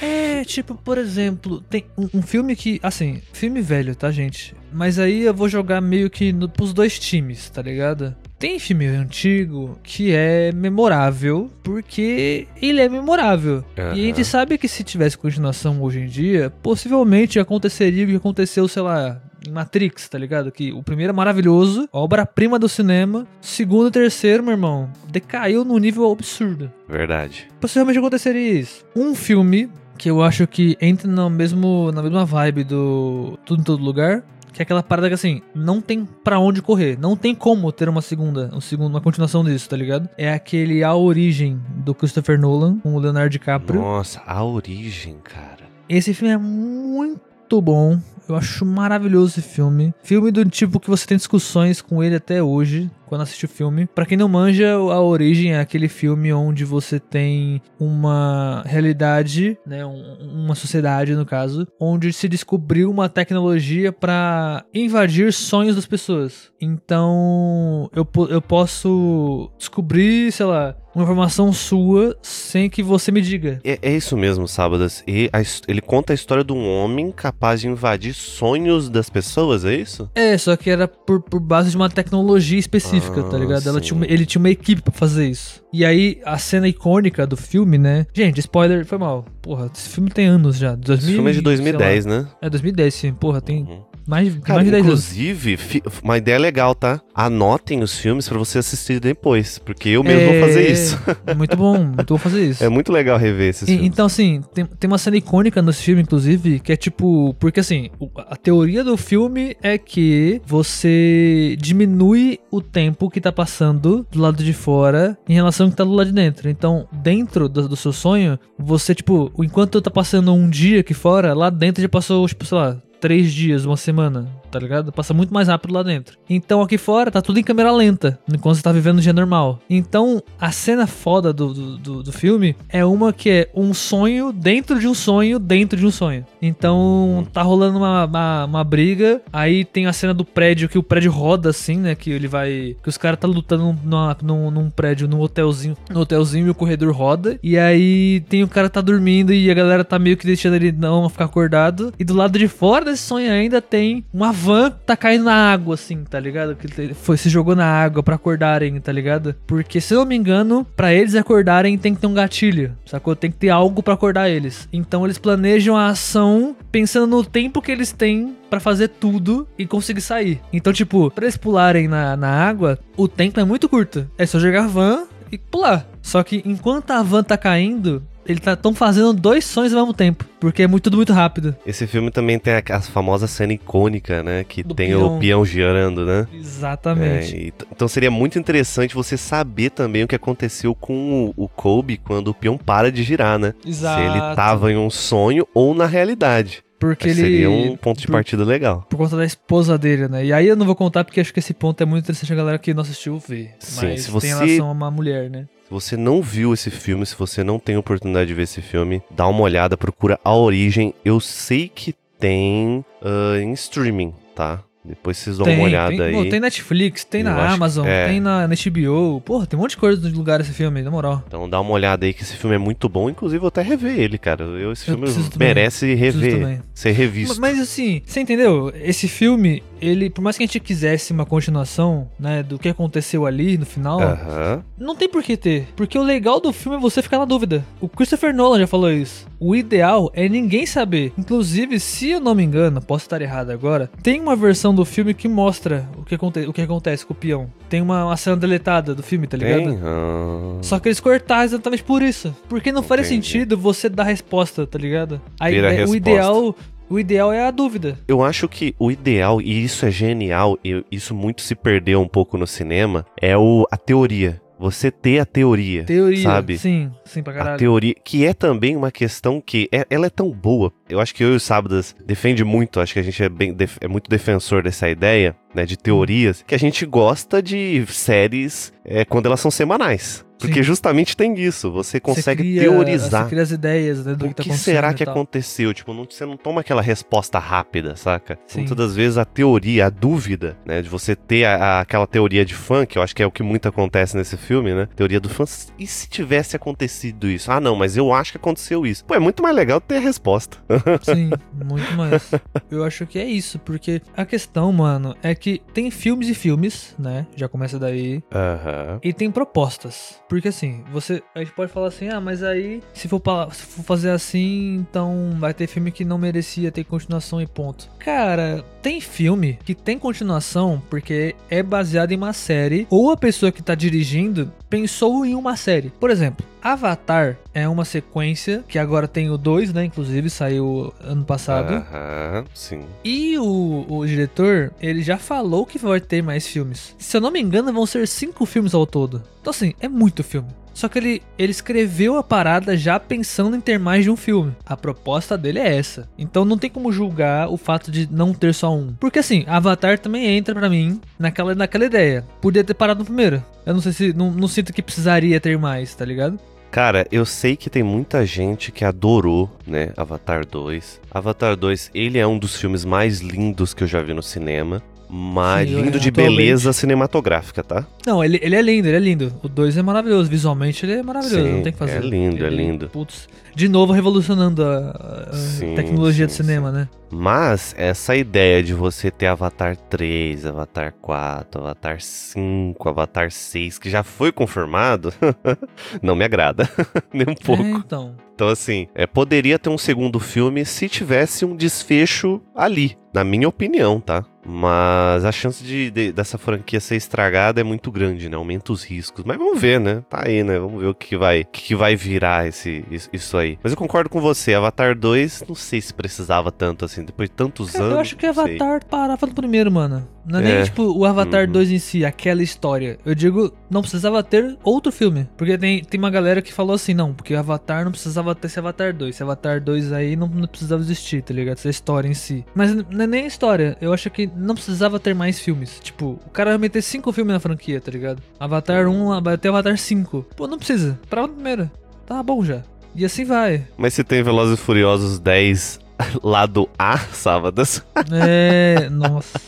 É, tipo, por exemplo, tem um, um filme que, assim, filme velho, tá, gente? Mas aí eu vou jogar meio que no, pros dois times, tá ligado? Tem filme antigo que é memorável, porque ele é memorável. E a gente sabe que se tivesse continuação hoje em dia, possivelmente aconteceria o que aconteceu, sei lá, em Matrix, tá ligado? Que o primeiro é maravilhoso, obra-prima do cinema. Segundo e terceiro, meu irmão, decaiu num nível absurdo Verdade. possivelmente aconteceria isso. Um filme que eu acho que entra no mesmo, na mesma vibe do Tudo em Todo Lugar, que é aquela parada que assim, não tem pra onde correr, não tem como ter uma segunda, um segundo, uma continuação disso, tá ligado? É aquele A Origem do Christopher Nolan com o Leonardo DiCaprio. Nossa, a origem, cara. Esse filme é muito bom. Eu acho maravilhoso esse filme. Filme do tipo que você tem discussões com ele até hoje, quando assiste o filme. Pra quem não manja, A Origem é aquele filme onde você tem uma realidade, né, um- uma sociedade no caso, onde se descobriu uma tecnologia pra invadir sonhos das pessoas. Então, eu, eu posso descobrir, sei lá, uma informação sua sem que você me diga. É, é isso mesmo, Sábadas. E a ele conta a história de um homem capaz de invadir sonhos das pessoas, é isso? É, só que era por, por base de uma tecnologia específica, Ah, tá ligado? Tinha uma- ele tinha uma equipe pra fazer isso. E aí, a cena icônica do filme, né? Gente, spoiler, foi mal. Porra, esse filme tem anos já. 2000, Esse filme é de sei 2010, lá. né? É 2010, sim. Porra, tem Uhum. Mais, Cara, mais de 10 anos. inclusive, uma ideia legal, tá? Anotem os filmes pra você assistir depois, porque eu mesmo vou fazer isso. É muito bom, muito bom fazer isso. É muito legal rever esses E- filmes. então, assim, tem, tem uma cena icônica nesse filme, inclusive, que é tipo. Porque, assim, a teoria do filme é que você diminui o tempo que tá passando do lado de fora em relação ao que tá do lado de dentro. Então, dentro do, do seu sonho, você, tipo, enquanto tá passando um dia aqui fora, lá dentro já passou, tipo, sei lá. Três dias, uma semana, tá ligado? Passa muito mais rápido lá dentro. Então aqui fora tá tudo em câmera lenta, enquanto você tá vivendo no dia normal. Então a cena foda do, do, do, do filme é uma que é um sonho dentro de um sonho dentro de um sonho. Então tá rolando uma, uma, uma briga, aí tem a cena do prédio que o prédio roda assim, né? Que ele vai. Que os caras tá lutando numa- num, num prédio, num hotelzinho, no hotelzinho e o corredor roda. E aí tem o cara tá dormindo e a galera tá meio que deixando ele não ficar acordado. E do lado de fora desse sonho ainda tem uma van tá caindo na água, assim, tá ligado? Que ele foi, se jogou na água pra acordarem, tá ligado? Porque, se eu não me engano, pra eles acordarem tem que ter um gatilho, sacou? Tem que ter algo pra acordar eles. Então eles planejam a ação pensando no tempo que eles têm pra fazer tudo e conseguir sair. Então, tipo, pra eles pularem na, na água, o tempo é muito curto. É só jogar van e pular. Só que enquanto a van tá caindo, eles estão fazendo dois sonhos ao mesmo tempo. Porque é muito, tudo muito rápido. Esse filme também tem a, a famosa cena icônica, né? Que Do tem peão. o peão girando, né? Exatamente. É, e então seria muito interessante você saber também o que aconteceu com o, o Kobe quando o peão para de girar, né? Exato. Se ele tava em um sonho ou na realidade. Porque ele. Seria um ponto de por- partida legal. Por conta da esposa dele, né? E aí eu não vou contar porque acho que esse ponto é muito interessante a galera que não assistiu ver. Sim, Mas se você- tem relação a uma mulher, né? Você não viu esse filme, se você não tem oportunidade de ver esse filme, dá uma olhada, procura A Origem. Eu sei que tem ah, em streaming, tá? Depois vocês dão tem, uma olhada tem, aí. pô, tem Netflix, tem Eu na Amazon, é. tem na, na HBO. Porra, tem um monte de coisa no lugar esse filme, na moral. Então dá uma olhada aí que esse filme é muito bom. Inclusive, eu vou até rever ele, cara. Eu, esse Eu filme também. merece Preciso rever, também. ser revisto. Mas, mas, assim, você entendeu? Esse filme, ele, por mais que a gente quisesse uma continuação, né, do que aconteceu ali no final, Aham. não tem por que ter. Porque o legal do filme é você ficar na dúvida. O Christopher Nolan já falou isso. O ideal é ninguém saber. Inclusive, se eu não me engano, posso estar errado agora, tem uma versão do filme que mostra o que, aconte o que acontece com o peão. Tem uma, uma cena deletada do filme, tá ligado? Tem? Ah. Só que eles cortaram exatamente por isso. Porque não faria Entendi. sentido você dar a resposta, tá ligado? Aí é, o resposta. ideal. O ideal é a dúvida. Eu acho que o ideal, e isso é genial, e isso muito se perdeu um pouco no cinema, é o, a teoria. Você ter a teoria. Teoria. Sabe? Sim, sim, pra A caralho. teoria, que é também uma questão que é- ela é tão boa. Eu acho que eu e o Sábadas defende muito, acho que a gente é, bem, é muito defensor dessa ideia, né, de teorias, que a gente gosta de séries é, quando elas são semanais. Porque Sim. justamente tem isso, você consegue cria- teorizar. Você cria as ideias, né, do O que tá que acontecendo será e que aconteceu? Tipo, não- você não toma aquela resposta rápida, saca? Sim. Muitas das vezes a teoria, a dúvida, né? De você ter a- a- aquela teoria de fã, que eu acho que é o que muito acontece nesse filme, né? Teoria do fã. E se tivesse acontecido isso? Ah, não, mas eu acho que aconteceu isso. Pô, é muito mais legal ter a resposta. Sim, muito mais. Eu acho que é isso, porque a questão, mano, é que tem filmes e filmes, né? Já começa daí. Aham. E tem propostas. Porque assim, você. A gente pode falar assim, ah, mas aí, se for, se for fazer assim, então vai ter filme que não merecia ter continuação e ponto. Cara, tem filme que tem continuação porque é baseado em uma série, ou a pessoa que tá dirigindo pensou em uma série. Por exemplo, Avatar é uma sequência que agora tem o 2, né? Inclusive, saiu ano passado. Aham, sim. E o, o diretor, ele já falou que vai ter mais filmes. Se eu não me engano, vão ser cinco filmes ao todo. Então, assim, é muito filme. Só que ele, ele escreveu a parada já pensando em ter mais de um filme. A proposta dele é essa. Então não tem como julgar o fato de não ter só um. Porque assim, Avatar também entra pra mim naquela, naquela ideia. Podia ter parado no primeiro. Eu não sei se. Não, não sinto que precisaria ter mais, tá ligado? Cara, eu sei que tem muita gente que adorou, né, Avatar 2. Avatar 2, ele é um dos filmes mais lindos que eu já vi no cinema. Mas Sim, lindo é, de beleza cinematográfica, tá? Não, ele, ele é lindo, ele é lindo. O 2 é maravilhoso. Visualmente ele é maravilhoso, Sim, não tem que fazer. é lindo, é Ele- lindo. Putz, de novo revolucionando a, a Sim, tecnologia sim, do cinema, né? Mas essa ideia de você ter Avatar 3, Avatar 4, Avatar 5, Avatar 6, que já foi confirmado, não me agrada. Nem um pouco. É, então. Então, assim, é, poderia ter um segundo filme se tivesse um desfecho ali, na minha opinião, tá? Mas a chance de, de- dessa franquia ser estragada é muito grande, né? Aumenta os riscos. Mas vamos ver, né? Tá aí, né? Vamos ver o que, vai, o que, vai virar esse, isso, aí. Mas eu concordo com você, Avatar 2, não sei se precisava tanto assim, depois de tantos Cara, anos. eu acho que não sei. Avatar parava no primeiro, mano. Não é, É. nem tipo o Avatar Uhum. 2 em si, aquela história. Eu digo, não precisava ter outro filme. Porque tem, tem uma galera que falou assim, não, porque Avatar não precisava ter esse Avatar 2. Esse Avatar 2 aí não, não precisava existir, tá ligado? Essa história em si. Mas não é nem a história. Eu acho que não precisava ter mais filmes. Tipo, o cara vai meter cinco filmes na franquia, tá ligado? Avatar 1 vai ter Avatar 5. Pô, não precisa. No primeiro. Tá bom já. E assim vai. Mas se tem Velozes e Furiosos 10 lado A, sábados. É. Nossa.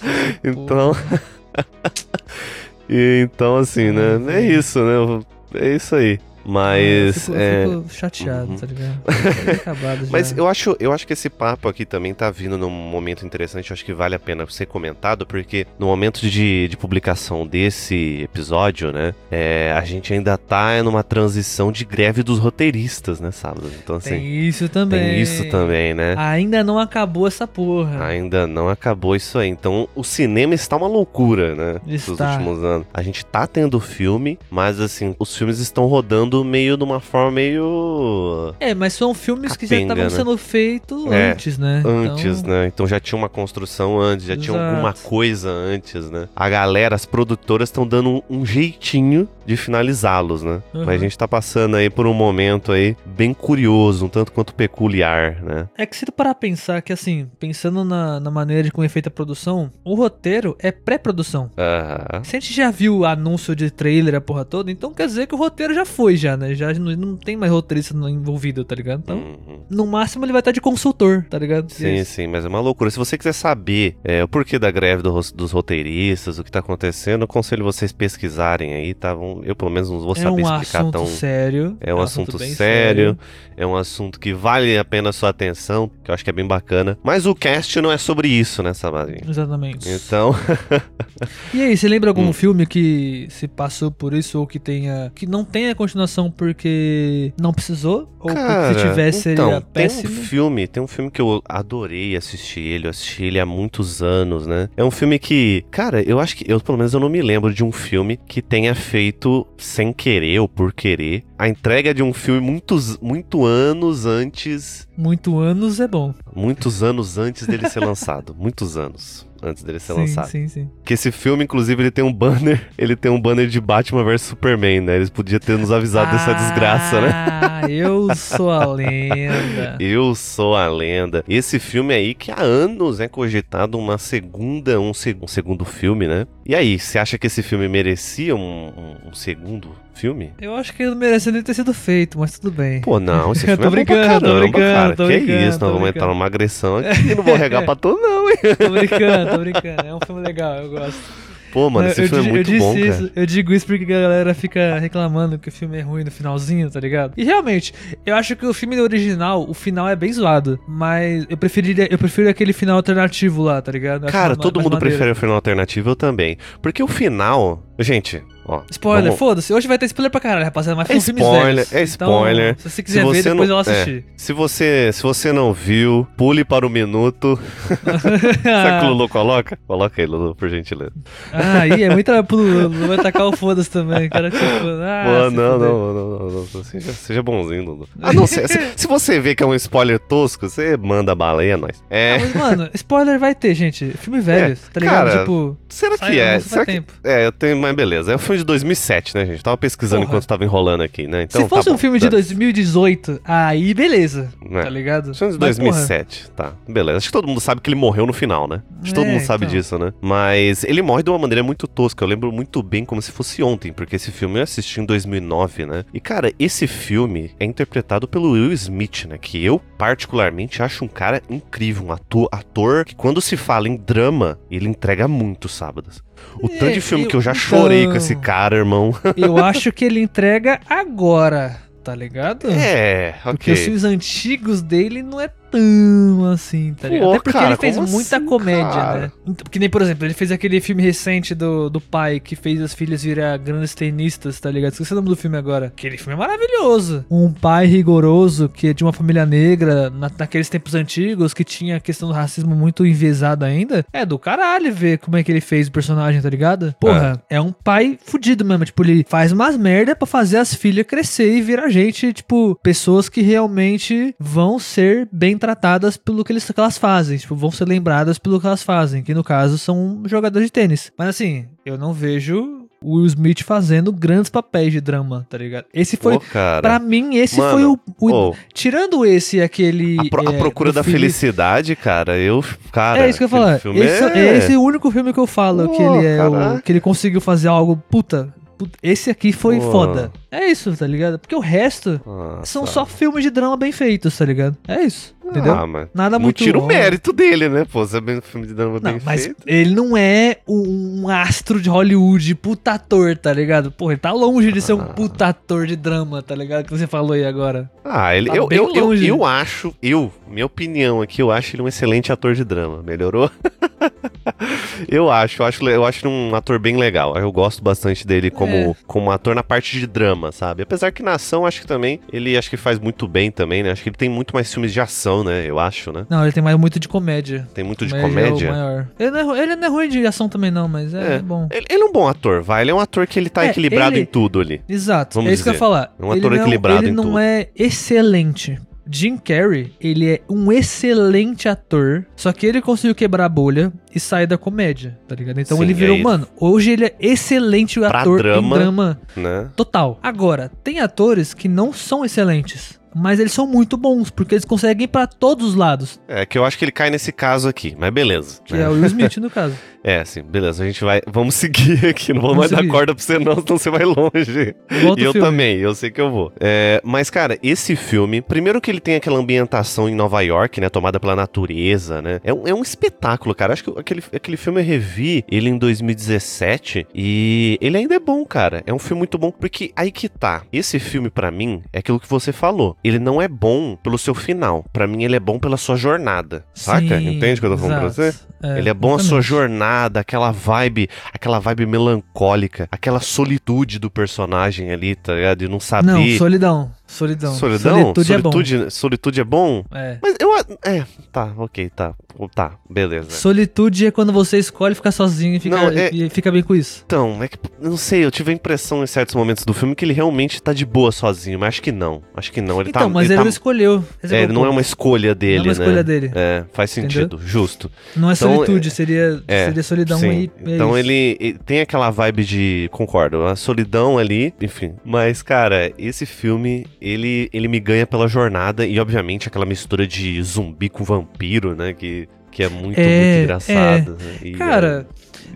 Então. E, então, assim, né? É isso, né? É isso aí. Mas. eu fico, é, eu fico chateado, Uhum. tá ligado? Acabado Mas eu acho, eu acho que esse papo aqui também tá vindo num momento interessante, eu acho que vale a pena ser comentado, porque no momento de, de publicação desse episódio, né, é, a gente ainda tá numa transição de greve dos roteiristas, né, sábado? Então, assim, Tem isso também. tem isso também, né? Ainda não acabou essa porra. Ainda não acabou isso aí. Então, o cinema está uma loucura, né? Nos Está. últimos anos. A gente tá tendo filme, mas assim, os filmes estão rodando meio de uma forma meio. É, mas são filmes que já Capenga, estavam né? sendo feitos É, antes, né? Antes, Então, né? Então já tinha uma construção antes, já tinha Exato. alguma coisa antes, né? A galera, as produtoras estão dando um, um jeitinho de finalizá-los, né? Uhum. Mas a gente tá passando aí por um momento aí bem curioso, um tanto quanto peculiar, né? É que se tu parar a pensar que, assim, pensando na, na maneira de como é feita a produção, o roteiro é pré-produção. Aham. Se a gente já viu anúncio de trailer, a porra toda, então quer dizer que o roteiro já foi, já, né? Já não, não tem mais roteirista envolvido, tá ligado? Então, Uhum. no máximo ele vai estar de consultor, tá ligado? É Sim, isso. sim, mas é uma loucura. Se você quiser saber é, o porquê da greve do dos roteiristas, o que tá acontecendo, eu aconselho vocês pesquisarem aí, tá? Eu, pelo menos, não vou É saber um explicar assunto tão. sério. É um assunto bem sério, é um assunto que vale a pena a sua atenção, que eu acho que é bem bacana. Mas o cast não é sobre isso, né, Sabadinho? Exatamente. Então, E aí, você lembra algum Hum. filme que se passou por isso ou que tenha que não tenha continuação porque não precisou ou cara, porque se tivesse então, seria tem um péssimo? filme, tem um filme que eu adorei assistir ele, eu assisti ele há muitos anos, né? É um filme que, cara, eu acho que eu pelo menos eu não me lembro de um filme que tenha feito sem querer ou por querer a entrega de um filme muitos muito anos antes, Muito anos é bom. muitos anos antes dele ser lançado, muitos anos antes dele ser sim, lançado. sim, sim. Que esse filme, inclusive, ele tem um banner, ele tem um banner de Batman vs Superman, né? Eles podiam ter nos avisado dessa desgraça, né? Ah, eu sou a lenda. Eu sou a lenda. Esse filme aí que há anos é cogitado uma segunda, um, seg- um segundo filme, né? E aí, você acha que esse filme merecia um, um- um segundo filme? Eu acho que ele não merecia nem ter sido feito, mas tudo bem. Pô, não, esse Eu filme tô é bom pra brincando, tô caramba, brincando, cara. tô que brincando, isso, nós vamos entrar brincando. numa agressão aqui e não vou regar pra todo não, hein? Tô brincando, tô brincando. É um filme legal, eu gosto. Pô, mano, esse eu, filme di- é muito eu bom, isso, cara. Eu digo isso porque a galera fica reclamando que o filme é ruim no finalzinho, tá ligado? E realmente, eu acho que o filme original, o final é bem zoado. Mas eu preferiria, eu prefiro aquele final alternativo lá, tá ligado? Eu Cara, todo mundo maneiro. prefere o final alternativo, eu também. Porque o final... Gente, ó... Spoiler, vamos- foda-se. Hoje vai ter spoiler pra caralho, rapaziada. Mas É filmes spoiler, velhos. é spoiler. Então, se você quiser Se ver, você depois não- eu assistir. Se você, se você não viu, pule para o minuto. Sabe que o Lulu coloca? Coloca aí, Lulu, por gentileza. ah, aí é muito pro Lulu. Vai tacar o foda-se também. Cara, tipo, ah, Pô, não, não, não, não, não, Seja, seja bonzinho, Lulu. Ah, não, se, se, se você vê que é um spoiler tosco, você manda bala aí, é nóis. É, Ah, mas, mano, spoiler vai ter, gente. Filme velho, É, tá ligado? cara, tipo, será que é? Será que... tempo. É, eu tenho, mas beleza. É um filme de 2007, né, gente? Tava pesquisando Porra. enquanto tava enrolando aqui, né? Então, Se fosse tá um bom, filme de dane-se. 2018, aí beleza, É. tá ligado? Filme de Mas, porra, 2007, tá. Beleza. Acho que todo mundo sabe que ele morreu no final, né? Acho que todo É, mundo sabe então. disso, né? Mas ele morre de uma maneira muito tosca. Eu lembro muito bem como se fosse ontem, porque esse filme eu assisti em 2009, né? E, cara, esse filme é interpretado pelo Will Smith, né? Que eu, particularmente, acho um cara incrível. Um ator, ator que, quando se fala em drama, ele entrega muito sábados. O É, tanto de filme eu- que eu já chorei com então. esse cara, irmão. eu acho que ele entrega agora, tá ligado? É, Porque os ok. filmes antigos dele não é tão assim, tá ligado? Pô, Até porque cara, ele fez muita assim, comédia, cara? né? Então, Que nem, por exemplo, ele fez aquele filme recente do, do pai que fez as filhas virar grandes tenistas, tá ligado? Esqueci o nome do filme agora. Aquele filme é maravilhoso. Um pai rigoroso que é de uma família negra na- naqueles tempos antigos que tinha a questão do racismo muito envezada ainda. É do caralho ver como é que ele fez o personagem, tá ligado? Porra, é, um pai fudido mesmo. Tipo, ele faz umas merda pra fazer as filhas crescer e virar gente, tipo, pessoas que realmente vão ser bem tratadas pelo que, eles, que elas fazem. Tipo, vão ser lembradas pelo que elas fazem. Que no caso são jogadores de tênis. Mas assim, eu não vejo o Will Smith fazendo grandes papéis de drama, tá ligado? Esse foi. Cara. Pra mim, esse Mano, foi o. o- Ô, Tirando esse aquele. a, pro- a é, procura do da Felipe- felicidade, cara, eu. Cara, é isso que eu ia falar. filme Esse é... esse é o único filme que eu falo que Pô, ele é o, que ele conseguiu fazer algo puta. Esse aqui foi foda. É isso, tá ligado? Porque o resto são só filmes de drama bem feitos, tá ligado? É isso. Entendeu? Ah, mas Nada não muito tira o bom. mérito dele, né? Pô, você é bem filme de drama Não, bem mas feito. ele não é um, astro de Hollywood, puta ator, tá ligado? Porra, ele tá longe de ser um Ah. puta ator de drama, tá ligado? Que você falou aí agora. Ah, ele, Tá eu, eu, eu, eu acho, eu, minha opinião aqui, eu acho ele um excelente ator de drama. Melhorou? eu acho, eu acho, eu acho ele um ator bem legal. Eu gosto bastante dele como, É. como ator na parte de drama, sabe? Apesar que na ação, acho que também, ele acho que faz muito bem também, né? Acho que ele tem muito mais filmes de ação, né? Eu acho, né? Não, ele tem mais muito de comédia. Tem muito de Comédia é o comédia. maior. Ele não, é, ele não é ruim de ação também, não, mas é, É. bom. Ele, ele é um bom ator, vai. Ele é um ator que ele tá É, equilibrado ele- em tudo ali. Exato, Vamos é isso que eu ia dizer, falar. é um ator ele não, equilibrado ele em não tudo. é excelente. Jim Carrey, ele é um excelente ator, só que ele conseguiu quebrar a bolha e sair da comédia, tá ligado? Então Sim, ele virou, aí- mano, hoje ele é excelente Pra ator drama. em drama Né? total. Agora, tem atores que não são excelentes, mas eles são muito bons, porque eles conseguem ir pra todos os lados, É que eu acho que ele cai nesse caso aqui, mas beleza. que né? é o Will Smith no caso. É, sim, beleza. A gente vai. Vamos seguir aqui. Não vou Vamos mais dar seguir. corda pra você, não, senão você vai longe. Volta e eu filme. também, eu sei que eu vou. É, mas, cara, esse filme, primeiro que ele tem aquela ambientação em Nova York, né? Tomada pela natureza, né? É um, é um espetáculo, cara. Acho que aquele, aquele filme eu revi ele em 2017 e ele ainda é bom, cara. É um filme muito bom, porque aí que tá. Esse filme, pra mim, é aquilo que você falou. Ele não é bom pelo seu final. Pra mim, ele é bom pela sua jornada. Saca? Sim, Entende o que eu tô falando pra você? exato. Ele é bom a sua exatamente. Jornada, aquela vibe, aquela vibe melancólica, aquela solitude do personagem ali, tá ligado? De não saber. Não, solidão. Solidão. Solidão? Solitude é bom. solitude, solitude é bom? É. Mas eu. É, tá, ok, tá. Tá, beleza. Solitude é quando você escolhe ficar sozinho e fica, Não, é- e fica bem com isso. Então, é que, não sei, eu tive a impressão em certos momentos do filme que ele realmente tá de boa sozinho, mas acho que não. Acho que não. Ele então, tá. mas ele, ele não tá- escolheu. Esse é, ele não é uma escolha dele, Não é uma né? escolha dele. É, faz Entendeu? sentido, justo. Não é Então, solitude, seria, É, seria solidão sim. aí. é então ele, ele tem aquela vibe de, concordo, a solidão ali, enfim. Mas cara, esse filme, ele ele me ganha pela jornada e obviamente aquela mistura de zumbi com vampiro, né, que que é muito É, muito engraçado, né? E Cara,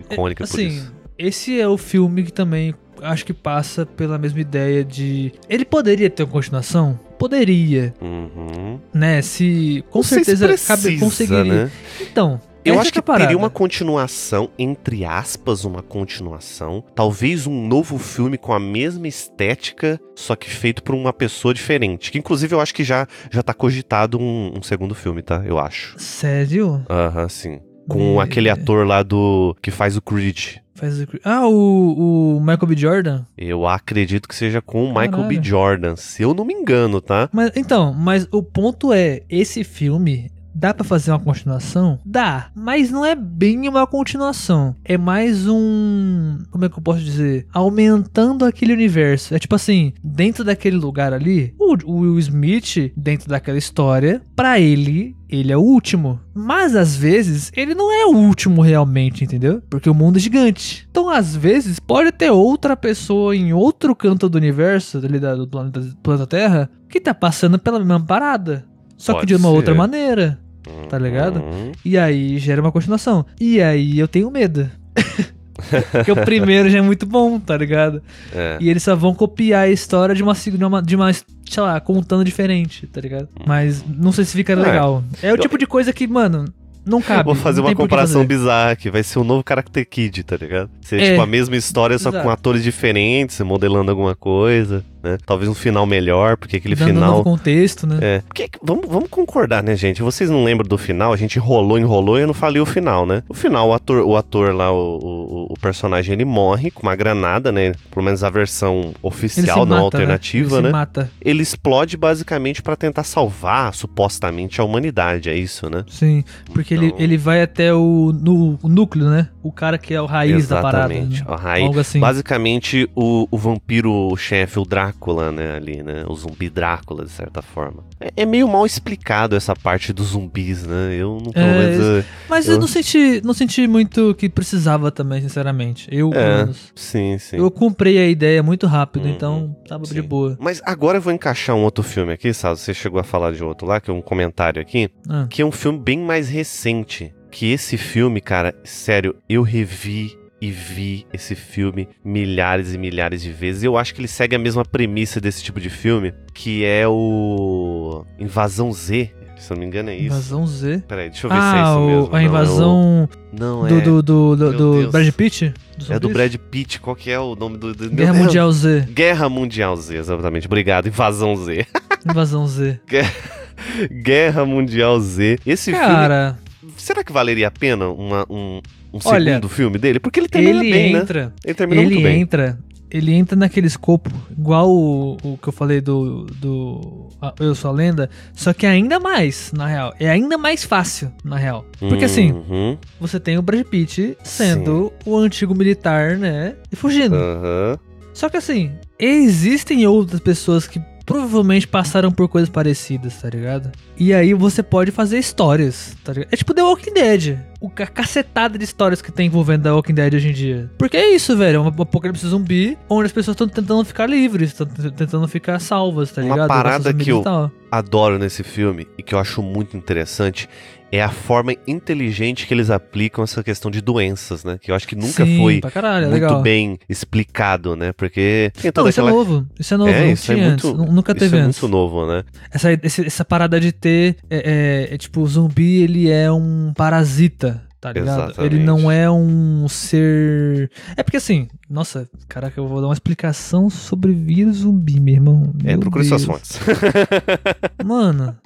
é icônica por assim, isso. esse é o filme que também acho que passa pela mesma ideia de. Ele poderia ter uma continuação? Poderia, Uhum. né? Se. Com Não sei se certeza precisa, cabe, conseguiria. né? Então. Eu essa acho que é teria uma continuação, entre aspas, uma continuação. Talvez um novo filme com a mesma estética, só que feito por uma pessoa diferente. Que inclusive eu acho que já, já tá cogitado um, um segundo filme, tá? Eu acho. Sério? Aham, sim. Com aquele ator lá do. que faz o Creed. Faz o... Ah, o, o Michael B. Jordan? Eu acredito que seja com o Michael B. Jordan, se eu não me engano, tá? Mas então, mas o ponto é, esse filme dá pra fazer uma continuação? Dá, mas não é bem uma continuação. É mais um, como é que eu posso dizer, aumentando aquele universo. É tipo assim, dentro daquele lugar ali, o, Will Smith dentro daquela história, pra ele ele é o último. Mas às vezes ele não é o último realmente, entendeu? Porque o mundo é gigante. Então às vezes pode ter outra pessoa em outro canto do universo, ali do planeta Terra, que tá passando pela mesma parada. Só que de uma ser. outra maneira. Tá ligado? Uhum. E aí gera uma continuação. E aí eu tenho medo. Porque o primeiro já é muito bom, tá ligado? É. E eles só vão copiar a história de uma, de uma, de uma sei lá, contando diferente, tá ligado? Mas não sei se fica É. legal. É o tipo de coisa que, mano, não cabe. Vou fazer uma comparação bizarra aqui. Vai ser o novo Karate Kid, tá ligado? Ser É. tipo a mesma história, só Exato. com atores diferentes, modelando alguma coisa, né? Talvez um final melhor, porque aquele Dando um final. novo contexto, né? É. Porque, vamos, vamos concordar, né, gente? Vocês não lembram do final? A gente enrolou, enrolou e eu não falei o final, né? O final, o ator, o ator lá, o, o, o personagem, ele morre com uma granada, né? Pelo menos a versão Ele oficial, não mata, alternativa, Ele né? mata. Ele explode basicamente pra tentar salvar, supostamente, a humanidade, é isso, né? Sim, porque ele, Então- ele vai até o, nu- o núcleo, né? O cara que é o raiz da parada. Exatamente. Né? A raiz, Algo assim. Basicamente, o, o vampiro chefe, o Drácula, né, ali, né? O zumbi Drácula, de certa forma. É, é meio mal explicado essa parte dos zumbis, né? Eu não, É, menos, eh, Mas eu, Eu- não senti, não senti muito que precisava também, sinceramente. Eu, É, menos. sim, sim. Eu comprei a ideia muito rápido, Uhum, então tava de sim. boa. Mas agora eu vou encaixar um outro filme aqui, sabe? Você chegou a falar de outro lá, que é um comentário aqui, Ah, que é um filme bem mais recente. Que esse filme, cara, sério, eu revi e vi esse filme milhares e milhares de vezes. Eu acho que ele segue a mesma premissa desse tipo de filme, que é o Invasão Z. Se eu não me engano é isso. Invasão Z. Peraí, deixa eu ver se é Ah, isso mesmo. a Não, é o- invasão Não, do, é. do, do, do, do. Brad Pitt? Dos É do? Brad Pitt. Qual que é o nome do. do Guerra meu. Mundial Z. Guerra Mundial Z, exatamente. Obrigado. Invasão Z. Invasão Z. Guerra Mundial Z. Esse filme. Será que valeria a pena uma- um, um Olha, segundo filme dele? Porque ele termina ele bem, né? entra. Ele termina Ele muito bem. entra. Ele entra naquele escopo, igual o, o que eu falei do, do a- Eu Sou a Lenda, só que ainda mais, na real. É ainda mais fácil, na real. Porque assim, Uhum, você tem o Brad Pitt sendo o antigo militar, né? E fugindo. aham. Só que assim, existem outras pessoas que provavelmente passaram por coisas parecidas, tá ligado? E aí você pode fazer histórias, tá ligado? É tipo The Walking Dead. O ca- cacetada de histórias que tem envolvendo The Walking Dead hoje em dia. Porque é isso, velho. É um apocalipse zumbi onde as pessoas estão tentando ficar livres, estão tentando ficar salvas, tá Uma ligado? parada Dessas que eu-. Adoro nesse filme e que eu acho muito interessante é a forma inteligente que eles aplicam essa questão de doenças, né? Que eu acho que nunca Sim, foi caralho, é muito legal. bem explicado, né? Porque tem Não, toda isso aquela. é novo. Isso é novo. É, não isso é muito- antes. Nunca Isso teve é antes. muito novo, né? Essa, essa parada de ter. É, é, é tipo, o zumbi ele é um parasita, tá ligado? Exatamente. Ele não é um ser. É porque assim, nossa, caraca, eu vou dar uma explicação sobre vírus zumbi, meu irmão. É, Meu procure suas fontes. Mano,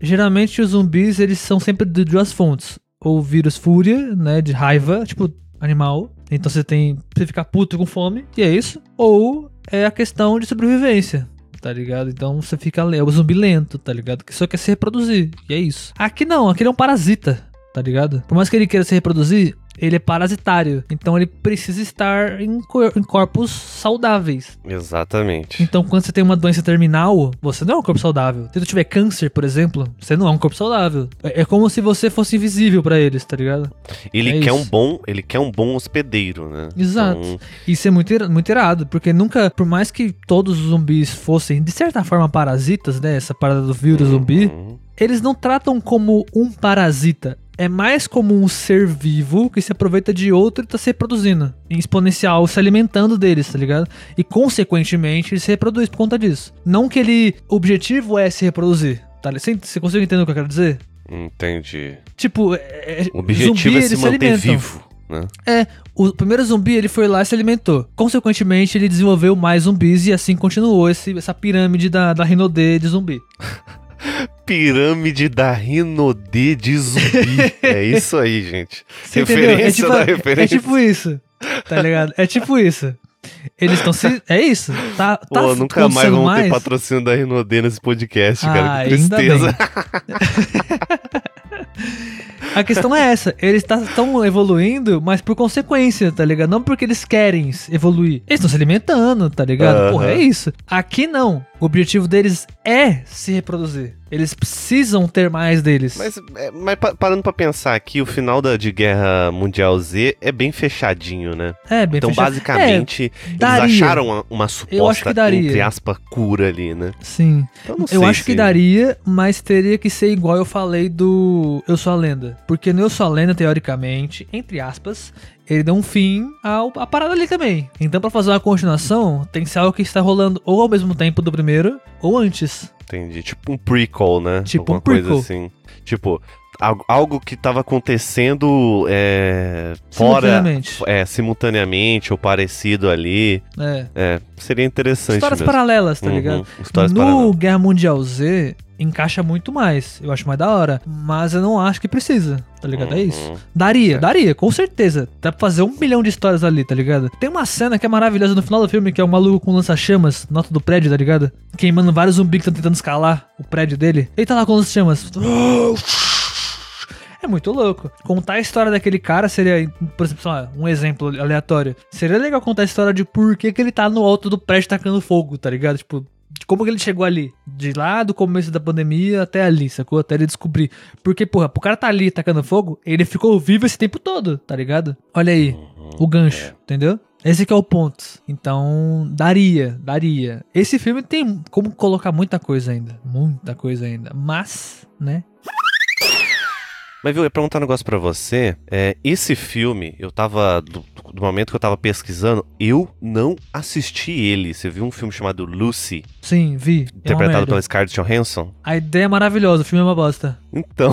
geralmente os zumbis eles são sempre de duas fontes. Ou vírus fúria, né, de raiva, tipo animal. Então você tem. Você ficar puto com fome, e é isso. Ou é a questão de sobrevivência. Tá ligado? Então você fica. É o zumbi lento, tá ligado? Que só quer se reproduzir. E é isso. Aqui não, aqui ele é um parasita, tá ligado? Por mais que ele queira se reproduzir, ele é parasitário. Então ele precisa estar em, cor- em corpos saudáveis. Exatamente. Então, quando você tem uma doença terminal, você não é um corpo saudável. Se tu tiver câncer, por exemplo, você não é um corpo saudável. É, é como se você fosse invisível pra eles, tá ligado? Ele é quer isso. um bom, ele quer um bom hospedeiro, né? Exato. Então, Isso é muito, muito irado, porque nunca, por mais que todos os zumbis fossem, de certa forma, parasitas, né? Essa parada do vírus zumbi, uhum. eles não tratam como um parasita. É mais como um ser vivo que se aproveita de outro e tá se reproduzindo. Em exponencial, se alimentando deles, tá ligado? E consequentemente ele se reproduz por conta disso. Não que ele. O objetivo é se reproduzir. Tá? li- Você, você consegue entender o que eu quero dizer? Entendi. Tipo, é, é- O objetivo zumbi, é se manter alimentam. vivo, né? O primeiro zumbi ele foi lá e se alimentou. Consequentemente, ele desenvolveu mais zumbis e assim continuou esse- essa pirâmide da, da Rinodê de zumbi. Pirâmide da Rinodê de zumbi. é isso aí, gente. Você? É Referência tipo, da é referência. tipo isso. Tá ligado? É tipo isso. Eles estão se. É isso. Tá, tá Pô, nunca mais vamos ter mais. patrocínio da Rinodê nesse podcast, Ah, cara. Que tristeza. A questão é essa. Eles estão evoluindo, mas por consequência, tá ligado? Não porque eles querem evoluir. Eles estão se alimentando, tá ligado? Aham. Porra, é isso. Aqui não. O objetivo deles é se reproduzir. Eles precisam ter mais deles. Mas, é, mas pa- parando pra pensar aqui, o final da, de Guerra Mundial Z é bem fechadinho, né? é, bem Então, fechado. basicamente, É, eles acharam uma, uma acho suposta, que daria. entre aspas, cura ali, né? Sim. Então, não Eu sei acho que se- daria, mas teria que ser igual eu falei do Eu Sou a Lenda. Porque no Eu Sou a Lenda, teoricamente, entre aspas, ele dá um fim ao, à parada ali também. Então, pra fazer uma continuação, tem que ser algo que está rolando ou ao mesmo tempo do primeiro, ou antes. Entendi. Tipo um prequel, né? Tipo um Alguma coisa prequel. assim. Tipo, algo, que tava acontecendo é, fora. Simultaneamente. É, simultaneamente ou parecido ali. É. É, seria interessante Histórias mesmo. paralelas, tá Uhum, ligado? Histórias no paralelas. Guerra Mundial Z, encaixa muito mais. Eu acho mais da hora. Mas eu não acho que precisa, tá ligado? É isso. Uhum. Daria, Certo. daria, com certeza. Dá pra fazer um milhão de histórias ali, tá ligado? Tem uma cena que é maravilhosa no final do filme, que é o maluco com lança-chamas, nota do prédio, tá ligado? Queimando vários zumbis que estão tentando escalar o prédio dele. Ele tá lá com lança-chamas. É muito louco. Contar a história daquele cara seria, por exemplo, lá, um exemplo aleatório. Seria legal contar a história de por que, que ele tá no alto do prédio tacando fogo, tá ligado? Tipo, de como que ele chegou ali. De lá do começo da pandemia até ali, sacou? Até ele descobrir. Porque, porra, pro cara tá ali tacando fogo, ele ficou vivo esse tempo todo, tá ligado? Olha aí, o gancho, entendeu? Esse que é o ponto. Então, daria, daria. Esse filme tem como colocar muita coisa ainda. Muita coisa ainda. Mas, né? Mas viu, eu ia perguntar um negócio pra você. É, esse filme, eu tava. Do, do momento que eu tava pesquisando, eu não assisti ele. Você viu um filme chamado Lucy, Sim, vi. É interpretado merda. pela Scarlett Johansson? A ideia é maravilhosa, o filme é uma bosta. Então.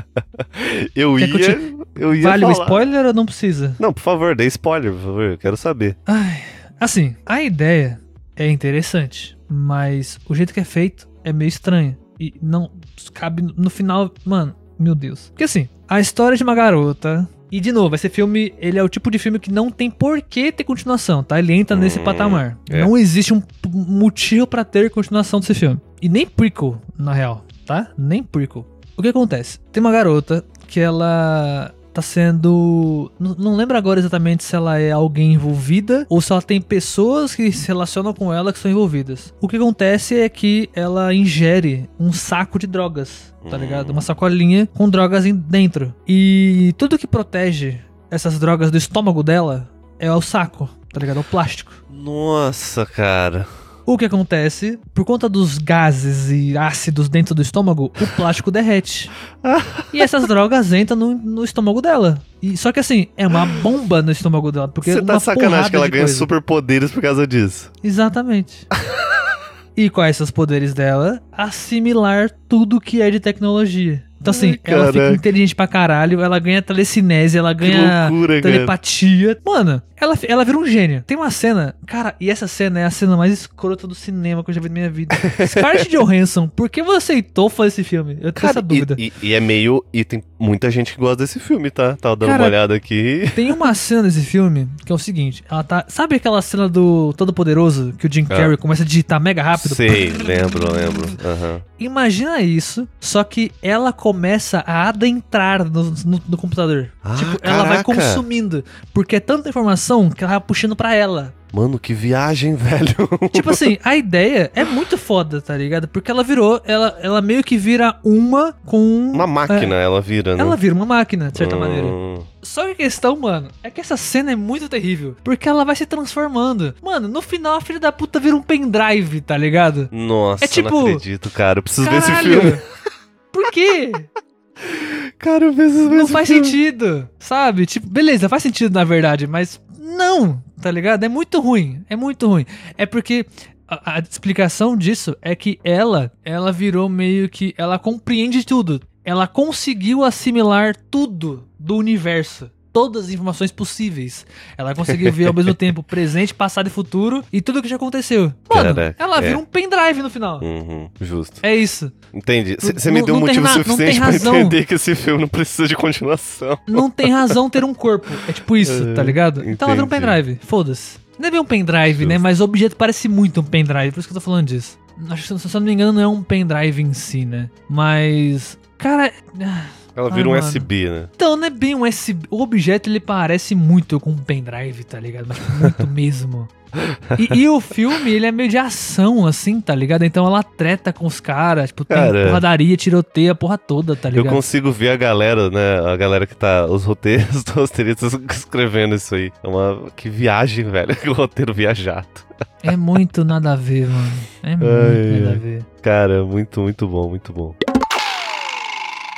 eu Quer que eu ia. Eu ia Vale o falar. spoiler ou não precisa? Não, por favor, dê spoiler, por favor. Eu quero saber. Ai, assim, a ideia é interessante, mas o jeito que é feito é meio estranho. E não cabe no final, mano, meu Deus. Porque assim, a história de uma garota. E de novo, esse filme, ele é o tipo de filme que não tem por que ter continuação, tá? Ele entra nesse Hum, patamar. é. Não existe um motivo pra ter continuação desse filme. E nem prequel, na real, tá? Nem prequel. O que acontece? Tem uma garota que ela tá sendo. Não, lembro agora exatamente se ela é alguém envolvida ou se ela tem pessoas que se relacionam com ela que são envolvidas. O que acontece é que ela ingere um saco de drogas, tá Hum. ligado? Uma sacolinha com drogas dentro. E tudo que protege essas drogas do estômago dela é o saco, tá ligado? É o plástico. Nossa, cara. O que acontece, por conta dos gases e ácidos dentro do estômago, o plástico derrete. e essas drogas entram no, no estômago dela. E, só que assim, é uma bomba no estômago dela. Porque Você tá uma de sacanagem que ela ganha coisa. superpoderes por causa disso. Exatamente. e quais são os poderes dela? Assimilar tudo que é de tecnologia. Então assim, Ai, ela fica inteligente pra caralho, ela ganha telecinese, ela ganha loucura, cara. telepatia. Mano, ela, ela vira um gênio. Tem uma cena, cara, e essa cena é a cena mais escrota do cinema que eu já vi na minha vida. Scarlett Johansson, por que você aceitou fazer esse filme? Eu tenho Cara, essa dúvida. E, e- e é meio. E tem muita gente que gosta desse filme, tá? Tava dando Cara, uma olhada aqui. Tem uma cena desse filme que é o seguinte: ela tá. Sabe aquela cena do Todo-Poderoso que o Jim Ah. Carrey começa a digitar mega rápido? Sei, lembro, lembro. Aham. Imagina isso, só que ela começa a adentrar no, no- no computador. Ah, tipo, ela vai caraca. consumindo. Porque é tanta informação que ela vai puxando pra ela. Mano, que viagem, velho. Tipo assim, a ideia é muito foda, tá ligado? Porque ela virou, ela, ela meio que vira uma com. Uma máquina, ela vira, né? Ela vira uma máquina, de certa Hum, maneira. Só que a questão, mano, é que essa cena é muito terrível. Porque ela vai se transformando. Mano, no final a filha da puta vira um pendrive, tá ligado? Nossa, É tipo, não acredito, cara. Eu preciso ver esse Caralho! filme. Por quê? Cara, eu preciso ver Não faz filme. sentido, sabe? Tipo, beleza, faz sentido na verdade, mas não, tá ligado? É muito ruim, é muito ruim. É porque a, a explicação disso é que ela, ela virou meio que, ela compreende tudo. Ela conseguiu assimilar tudo do universo. Todas as informações possíveis. Ela conseguiu ver ao mesmo tempo presente, passado e futuro e tudo o que já aconteceu. Mano, Caraca, ela é. vira um pendrive no final. Uhum, justo. É isso. Entendi. Você me deu um motivo suficiente pra entender que esse filme não precisa de continuação. não tem razão ter um corpo. É tipo isso, tá ligado? Então ela vira um entendi. pendrive. Foda-se. Não é bem um pendrive, né? Justo. Mas o objeto parece muito um pendrive, por isso que eu tô falando disso. Acho que, se eu não me engano, não é um pendrive em si, né? Mas. Cara. Ah, Ela Ah, vira um mano. USB, né? Então, não é bem um USB. O objeto ele parece muito com um pendrive, tá ligado? Mas muito mesmo. E, e o filme, ele é meio de ação, assim, tá ligado? Então ela treta com os caras, tipo, tem Cara. porradaria, tiroteia, a porra toda, tá Eu ligado? consigo ver a galera, né? A galera que tá. Os roteiros, os roteiristas escrevendo isso aí. É uma. Que viagem, velho. Que roteiro viajado. É muito nada a ver, mano. É muito Ai, nada ai. a ver. Cara, muito, muito bom, muito bom.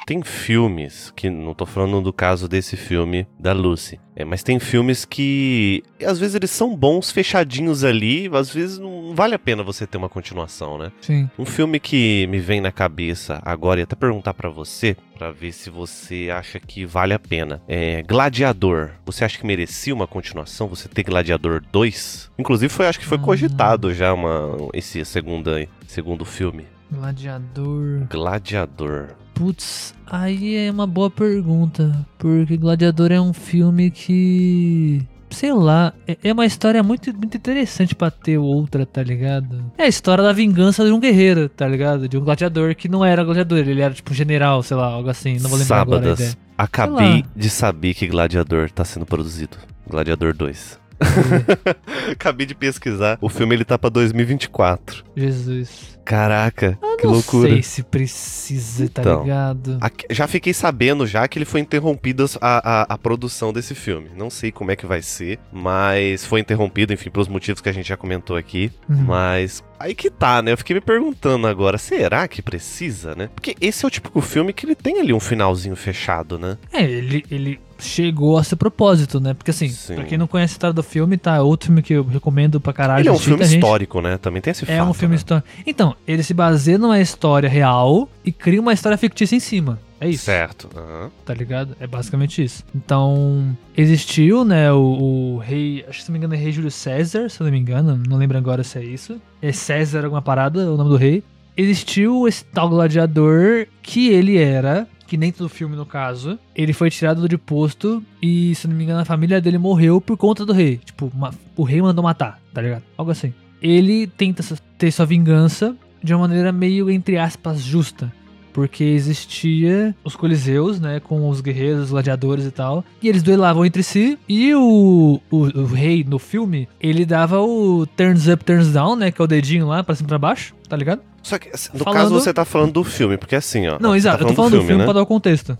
Tem filmes, que não tô falando do caso desse filme da Lucy, é, mas tem filmes que às vezes eles são bons fechadinhos ali, às vezes não vale a pena você ter uma continuação, né? Sim. Um filme que me vem na cabeça agora e até perguntar pra você, pra ver se você acha que vale a pena. É Gladiador. Você acha que merecia uma continuação? Você ter Gladiador 2? Inclusive foi, acho que foi Hum. cogitado já uma esse segunda segundo filme. Gladiador. Gladiador. Putz, aí é uma boa pergunta. Porque Gladiador é um filme que. Sei lá, é- é uma história muito, muito interessante pra ter outra, tá ligado? É a história da vingança de um guerreiro, tá ligado? De um gladiador que não era gladiador, ele era tipo um general, sei lá, algo assim. Não vou lembrar agora a Sábadas. ideia. Acabei de saber que Gladiador tá sendo produzido. Gladiador 2. Acabei de pesquisar. O filme ele tá pra 2024. Jesus. Caraca, que não loucura. sei se precisa, tá Então. ligado? Aqui- Já fiquei sabendo já que ele foi interrompido a, a, a produção desse filme. Não sei como é que vai ser, mas foi interrompido, enfim, pelos motivos que a gente já comentou aqui. Uhum. Mas aí que tá, né? Eu fiquei me perguntando agora, será que precisa, né? Porque esse é o típico filme que ele tem ali um finalzinho fechado, né? É, ele, ele chegou a seu propósito, né? Porque assim, Sim. pra quem não conhece a história do filme, tá? Outro filme que eu recomendo pra caralho. ele é um filme gente? histórico, né? Também tem esse É fato, um filme né? histórico. Então, ele se baseia numa história real e cria uma história fictícia em cima. É isso. Certo. aham. tá ligado? É basicamente isso. Então, existiu, né, o, o rei, acho que se não me engano é rei Júlio César, se eu não me engano, não lembro agora se é isso. É César alguma parada, o nome do rei. Existiu esse tal gladiador que ele era, que dentro do filme no caso, ele foi tirado de posto e, se não me engano, a família dele morreu por conta do rei. Tipo, uma- o rei mandou matar, tá ligado? Algo assim. Ele tenta ter sua vingança de uma maneira meio, entre aspas, justa porque existia os coliseus, né, com os guerreiros, os gladiadores e tal, e eles duelavam entre si, e o, o, o rei no filme, ele dava o turns up, turns down, né, que é o dedinho lá pra cima e pra baixo, tá ligado? Só que, assim, no Falando- caso, você tá falando do filme, porque assim, ó. Não, você exato, tá eu tô falando do filme né? pra dar o contexto.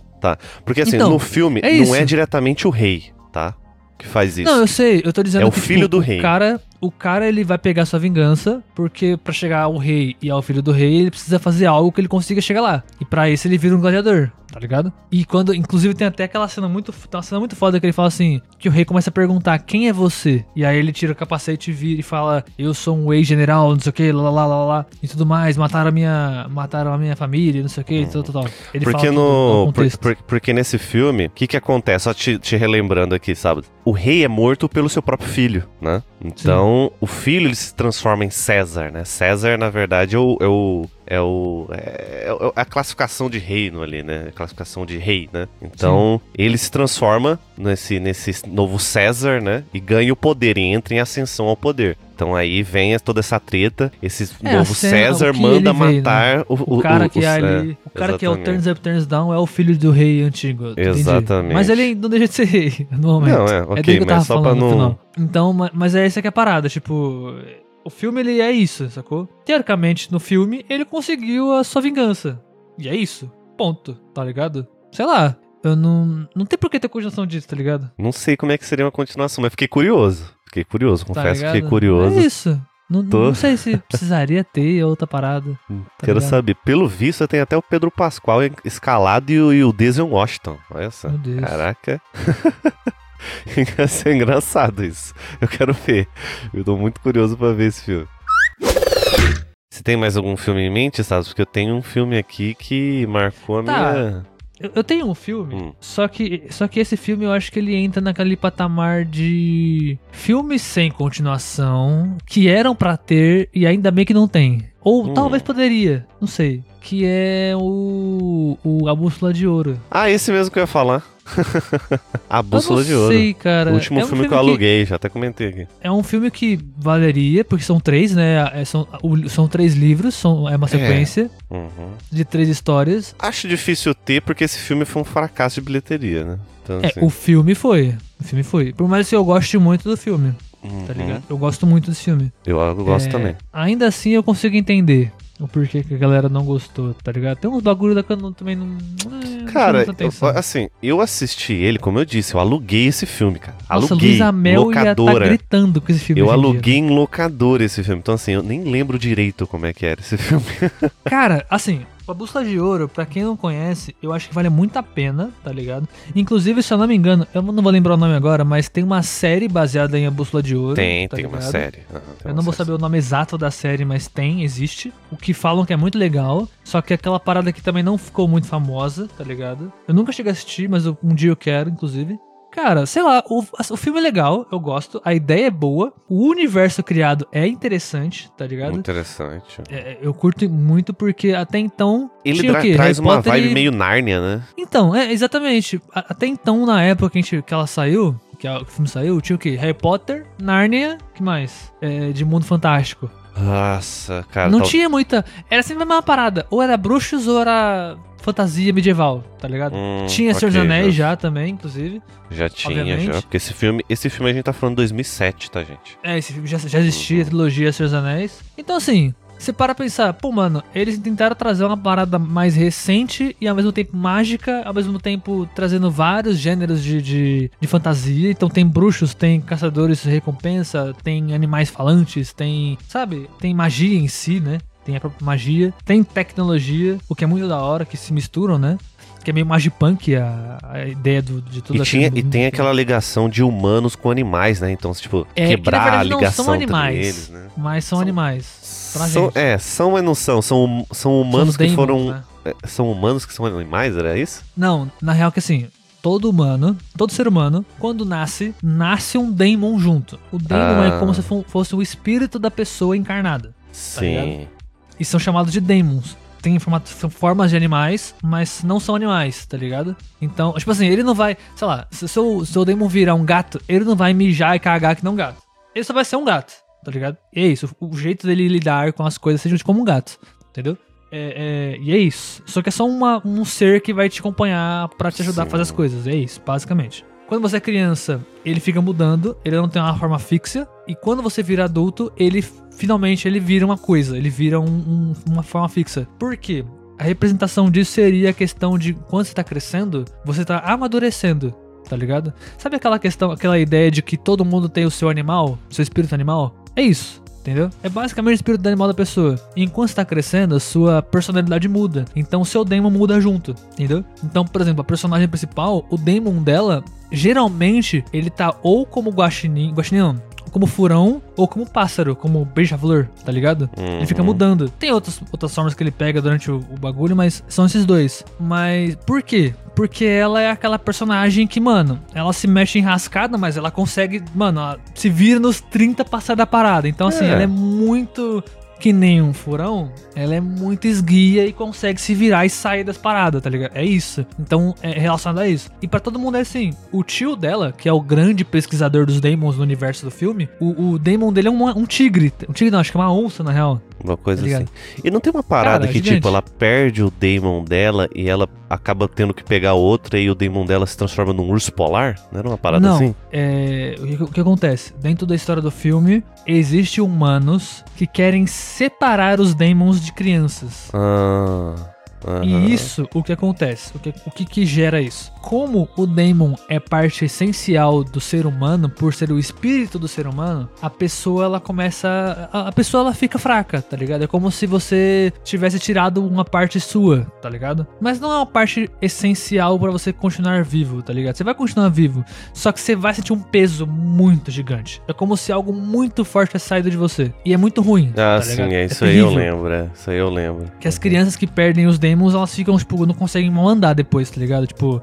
Porque assim, Então, no filme é não é diretamente o rei, tá? Que faz isso. Não, eu sei, eu tô dizendo É o que, filho do o rei. Cara, o cara, ele vai pegar sua vingança, porque pra chegar ao rei e ao filho do rei, ele precisa fazer algo que ele consiga chegar lá. E pra isso ele vira um gladiador, tá ligado? E quando, inclusive tem até aquela cena muito, tem uma cena muito foda que ele fala assim, que o rei começa a perguntar, quem é você? E aí ele tira o capacete e vira e fala, eu sou um ex-general, não sei o que, lá, lá, lá, lá, e tudo mais, mataram a minha, mataram a minha família, não sei o que, tal, tal, tal. Ele Porque um no. por- por- porque nesse filme, o que que acontece? Só te, te relembrando aqui, sabe? O rei é morto pelo seu próprio filho, né? Então, o filho ele se transforma em César, né? César, na verdade, é o. É o é, o, é, é a classificação de reino ali, né? A classificação de rei, né? Então, ele se transforma nesse, nesse novo César, né? E ganha o poder, e entra em ascensão ao poder. Então aí vem toda essa treta, esse É, novo César o manda ele veio, matar o, O cara que o- é é, ali. O cara que é o exatamente. Turns Up, Turns Down é o filho do rei antigo. entendi. Exatamente. Mas ele não deixa de ser rei no momento. Não, é, é ok, tava mas só pra não-. Então, ma- mas é essa que é a parada. Tipo, o filme ele é isso, sacou? Teoricamente, no filme, ele conseguiu a sua vingança. E é isso. Ponto. Tá ligado? Sei lá. Eu não. Não tem por que ter continuação disso, tá ligado? Não sei como é que seria uma continuação, mas fiquei curioso. Fiquei curioso, Tá confesso que fiquei curioso. É isso. Não, Tô. não sei se precisaria ter outra parada. tá Quero ligado? saber. Pelo visto, tem até o Pedro Pascoal escalado e o, e o Denzel Washington. Olha só. Meu Deus. Caraca. Ia ser engraçado isso. Eu quero ver. Eu tô muito curioso pra ver esse filme. Você tem mais algum filme em mente, sabe? Porque eu tenho um filme aqui que marcou a Tá. minha. Eu, eu tenho um filme, Hum. só, que, só que esse filme eu acho que ele entra naquele patamar de filmes sem continuação que eram pra ter e ainda bem que não tem. Ou Hum. talvez poderia, não sei. Que é o, o A Bússola de Ouro. Ah, esse mesmo que eu ia falar. a Bússola eu não de Ouro. sei, cara. o último é um filme, que eu aluguei, já até comentei aqui. é um filme que valeria, porque são três, né? É, são, são três livros, são, é uma sequência Uhum. de três histórias. Acho difícil ter, porque esse filme foi um fracasso de bilheteria, né? Então, É, assim, o filme foi. O filme foi. Por mais que eu goste muito do filme, uhum. tá ligado? Eu gosto muito desse filme. Eu, eu gosto É, também. Ainda assim eu consigo entender o porquê que a galera não gostou, tá ligado? Tem uns bagulho da que eu não- também não. é, Cara, eu- assim, eu assisti ele, como eu disse, eu aluguei esse filme, cara. Nossa, aluguei, Luísa Mel ia tá locadora. gritando com esse filme. eu em dia. aluguei em locadora esse filme. Então, assim, eu nem lembro direito como é que era esse filme. Cara, assim, a Bússola de Ouro, pra quem não conhece, eu acho que vale muito a pena, tá ligado? Inclusive, se eu não me engano, eu não vou lembrar o nome agora, mas tem uma série baseada em A Bússola de Ouro. tem, tá tem uma ligado? série. Aham, tem Eu uma não vou série. saber o nome exato da série, mas tem, existe. O que falam que é muito legal. Só que aquela parada que também não ficou muito famosa, tá ligado? Eu nunca cheguei a assistir, mas um dia eu quero, inclusive. Cara, sei lá, o, o filme é legal, eu gosto, a ideia é boa, o universo criado é interessante, tá ligado? Interessante. É, eu curto muito porque até então. Ele tinha o tra- traz Harry uma Potter vibe e- meio Nárnia, né? Então, é, exatamente. Até então, na época que, a gente, que ela saiu, que, a- que o filme saiu, tinha o quê? Harry Potter, Nárnia, que mais? É, de Mundo Fantástico. Nossa, cara. não tal- tinha muita. Era sempre a mesma parada. Ou era bruxos ou era fantasia medieval, tá ligado? Hum, Tinha Senhor dos Anéis já, já também, inclusive. já tinha, obviamente. já. Porque esse filme, esse filme a gente tá falando 2007, tá, gente? É, esse filme já, já existia, a trilogia Senhor dos Anéis. Então, assim, você para pensar, pô, mano, eles tentaram trazer uma parada mais recente e ao mesmo tempo mágica, ao mesmo tempo trazendo vários gêneros de, de, de fantasia. Então tem bruxos, tem caçadores de recompensa, tem animais falantes, tem, sabe, tem magia em si, né? Tem a própria magia, tem tecnologia, o que é muito da hora, que se misturam, né? Que é meio magipunk a, a ideia do, de tudo E, tinha, e tem aquela ligação de humanos com animais, né? Então, tipo, É, que, quebrar verdade, a ligação são entre eles, né? Mas são, São- animais. Pra São, é, são, mas não são. São, hum- são humanos São que foram. né? é, São humanos que são animais, era isso? Não, na real que assim, todo humano, todo ser humano, quando nasce, nasce um daemon junto. O daemon Ah. é como se fo- fosse o espírito da pessoa encarnada. Sim. E são chamados de demons. Tem são formas de animais, mas não são animais, tá ligado? Então, tipo assim, ele não vai, sei lá, se o seu, se o demon virar um gato, ele não vai mijar e cagar que não um gato. Ele só vai ser um gato, tá ligado? E é isso, o jeito dele lidar com as coisas seja como um gato, entendeu? É, é, e é isso. Só que é só uma- um ser que vai te acompanhar pra te ajudar a fazer as Sim. coisas. É isso, basicamente. Quando você é criança, ele fica mudando, ele não tem uma forma fixa. E quando você vira adulto, ele finalmente ele vira uma coisa, ele vira um- um- uma forma fixa. Por quê? A representação disso seria a questão de quando você tá crescendo, você tá amadurecendo, tá ligado? Sabe aquela questão, aquela ideia de que todo mundo tem o seu animal, seu espírito animal? É isso. Entendeu? É basicamente o espírito animal da pessoa. E enquanto você tá crescendo, a sua personalidade muda. Então o seu demon muda junto. Entendeu? Então, por exemplo, a personagem principal, o demon dela, geralmente, ele tá ou como guaxinim. Guaxinim não. Como furão ou como pássaro, como beija-flor, tá ligado? Ele fica Uhum. mudando. Tem outras, outras formas que ele pega durante o, o bagulho, mas são esses dois. Mas por quê? Porque ela é aquela personagem que, mano, ela se mexe enrascada, mas ela consegue, mano, ela se vira nos 30 passar da parada. Então, assim, É. ela é muito que nem um furão, ela é muito esguia e consegue se virar e sair das paradas, tá ligado? É isso. Então, é relacionado a isso. E pra todo mundo é assim, o tio dela, que é o grande pesquisador dos demons no universo do filme, o, o dele é um, um tigre. Um tigre não, acho que é uma onça, na real. Uma coisa Tá assim. E não tem uma parada Cara, que, gigante. tipo, ela perde o Daemon dela e ela acaba tendo que pegar outra e o Daemon dela se transforma num urso polar? Não era uma parada não, assim? é, o, que, o que acontece? Dentro da história do filme, existem humanos que querem separar os demons de crianças. Ah. Aham. E isso, o que acontece? O que, o que que gera isso? Como o Daemon é parte essencial do ser humano, por ser o espírito do ser humano, a pessoa ela começa. A, a pessoa ela fica fraca, tá ligado? É como se você tivesse tirado uma parte sua, tá ligado? Mas não é uma parte essencial pra você continuar vivo, tá ligado? Você vai continuar vivo, só que você vai sentir um peso muito gigante. É como se algo muito forte tivesse saído de você. E é muito ruim. Ah, tá sim, é isso aí eu lembro, é. Isso aí eu lembro. Que as crianças que perdem os demons, elas ficam, tipo, não conseguem mal andar depois, tá ligado? Tipo,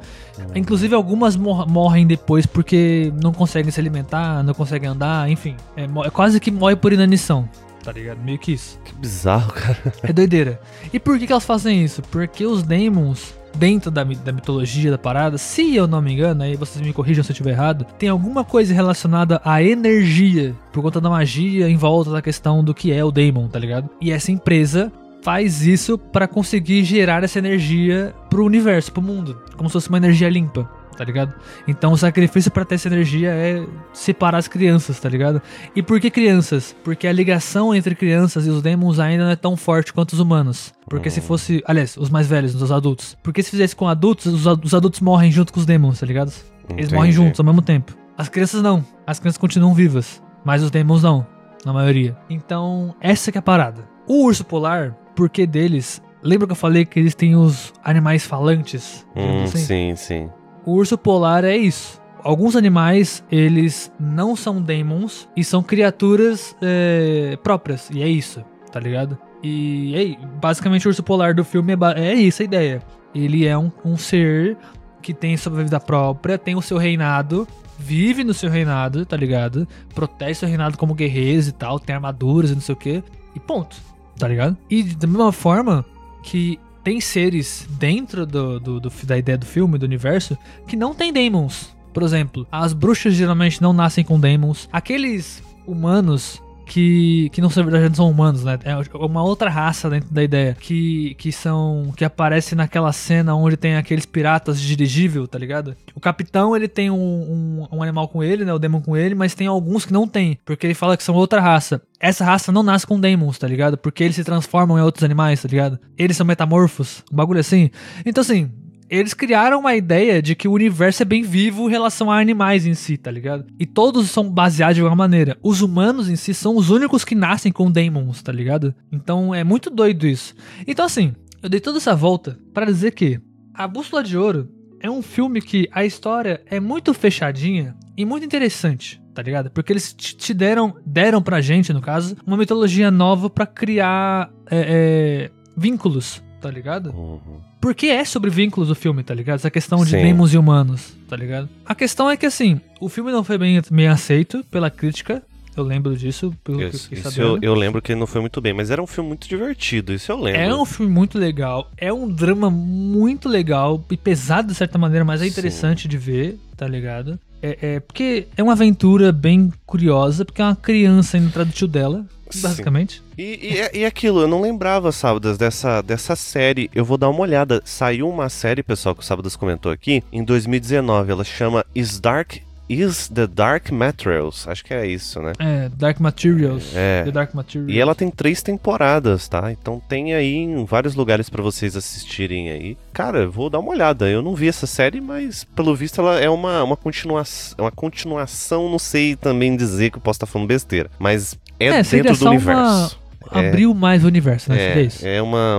inclusive algumas mor- morrem depois porque não conseguem se alimentar, não conseguem andar, enfim. É, é quase que morre por inanição, tá ligado? Meio que isso. Que bizarro, cara. É doideira. E por que, que elas fazem isso? Porque os demons, dentro da, da mitologia da parada, se eu não me engano, aí vocês me corrijam se eu estiver errado, tem alguma coisa relacionada à energia, por conta da magia em volta da questão do que é o demon, tá ligado? E essa empresa faz isso pra conseguir gerar essa energia pro universo, pro mundo, como se fosse uma energia limpa. Tá ligado? Então o sacrifício pra ter essa energia é separar as crianças, tá ligado? E por que crianças? Porque a ligação entre crianças e os demons ainda não é tão forte quanto os humanos. Porque se fosse. Aliás, os mais velhos, os adultos. Porque se fizesse com adultos, os, ad- os adultos morrem junto com os demons, tá ligado? Eles Entendi. morrem juntos ao mesmo tempo. As crianças não. As crianças continuam vivas. Mas os demons não. Na maioria. Então, essa que é a parada. O urso polar, por que deles? Lembra que eu falei que eles têm os animais falantes? Hum, assim? sim, sim. O urso polar é isso. Alguns animais, eles não são demons e são criaturas é, próprias. E é isso, tá ligado? E é, basicamente o urso polar do filme é, é isso a ideia. Ele é um, um ser que tem sua vida própria, tem o seu reinado, vive no seu reinado, tá ligado? Protege seu reinado como guerreiros e tal, tem armaduras e não sei o que. E ponto, tá ligado? E da mesma forma que tem seres dentro do, do- do- da ideia do filme, do universo, que não tem demons. Por exemplo, as bruxas geralmente não nascem com demons. Aqueles humanos que, que não são, verdade, são humanos, né? É uma outra raça dentro da ideia. Que, que são. que aparece naquela cena onde tem aqueles piratas de dirigível, tá ligado? O capitão, ele tem um, um, um animal com ele, né? O demon com ele, mas tem alguns que não tem. Porque ele fala que são outra raça. Essa raça não nasce com demons, tá ligado? Porque eles se transformam em outros animais, tá ligado? Eles são metamorfos, um bagulho assim. Então, assim, eles criaram uma ideia de que o universo é bem vivo em relação a animais em si, tá ligado? E todos são baseados de alguma maneira. Os humanos em si são os únicos que nascem com demons, tá ligado? Então é muito doido isso. Então assim, eu dei toda essa volta para dizer que A Bússola de Ouro é um filme que a história é muito fechadinha e muito interessante, tá ligado? Porque eles te deram, deram pra gente, no caso, uma mitologia nova para criar é, é, vínculos, tá ligado? Uhum. Porque é sobre vínculos o filme, tá ligado? Essa questão de Sim. demos e humanos, tá ligado? A questão é que, assim, o filme não foi bem, bem aceito pela crítica. Eu lembro disso, pelo que eu Isso, fiquei isso eu, eu lembro que não foi muito bem, mas era um filme muito divertido, isso eu lembro. É um filme muito legal, é um drama muito legal e pesado de certa maneira, mas é Sim. interessante de ver, tá ligado? É, é porque é uma aventura bem curiosa, porque é uma criança indo atrás do tio dela, Sim. Basicamente. E, e, é- e aquilo, eu não lembrava, Sábadas, dessa, dessa série. Eu vou dar uma olhada. Saiu uma série, pessoal, que o Sábadas comentou aqui, em 2019. Ela chama Is Dark. Is the Dark Materials. Acho que é isso, né? É, Dark Materials. É. The Dark Materials. E ela tem três temporadas, tá? Então tem aí em vários lugares pra vocês assistirem aí. Cara, eu vou dar uma olhada. Eu não vi essa série, mas pelo visto ela é uma, uma, continuação, uma continuação. Não sei também dizer que eu posso estar falando besteira, mas é, É, dentro do só uma- universo. É. Abriu mais o universo, né? Seria isso. É, é uma,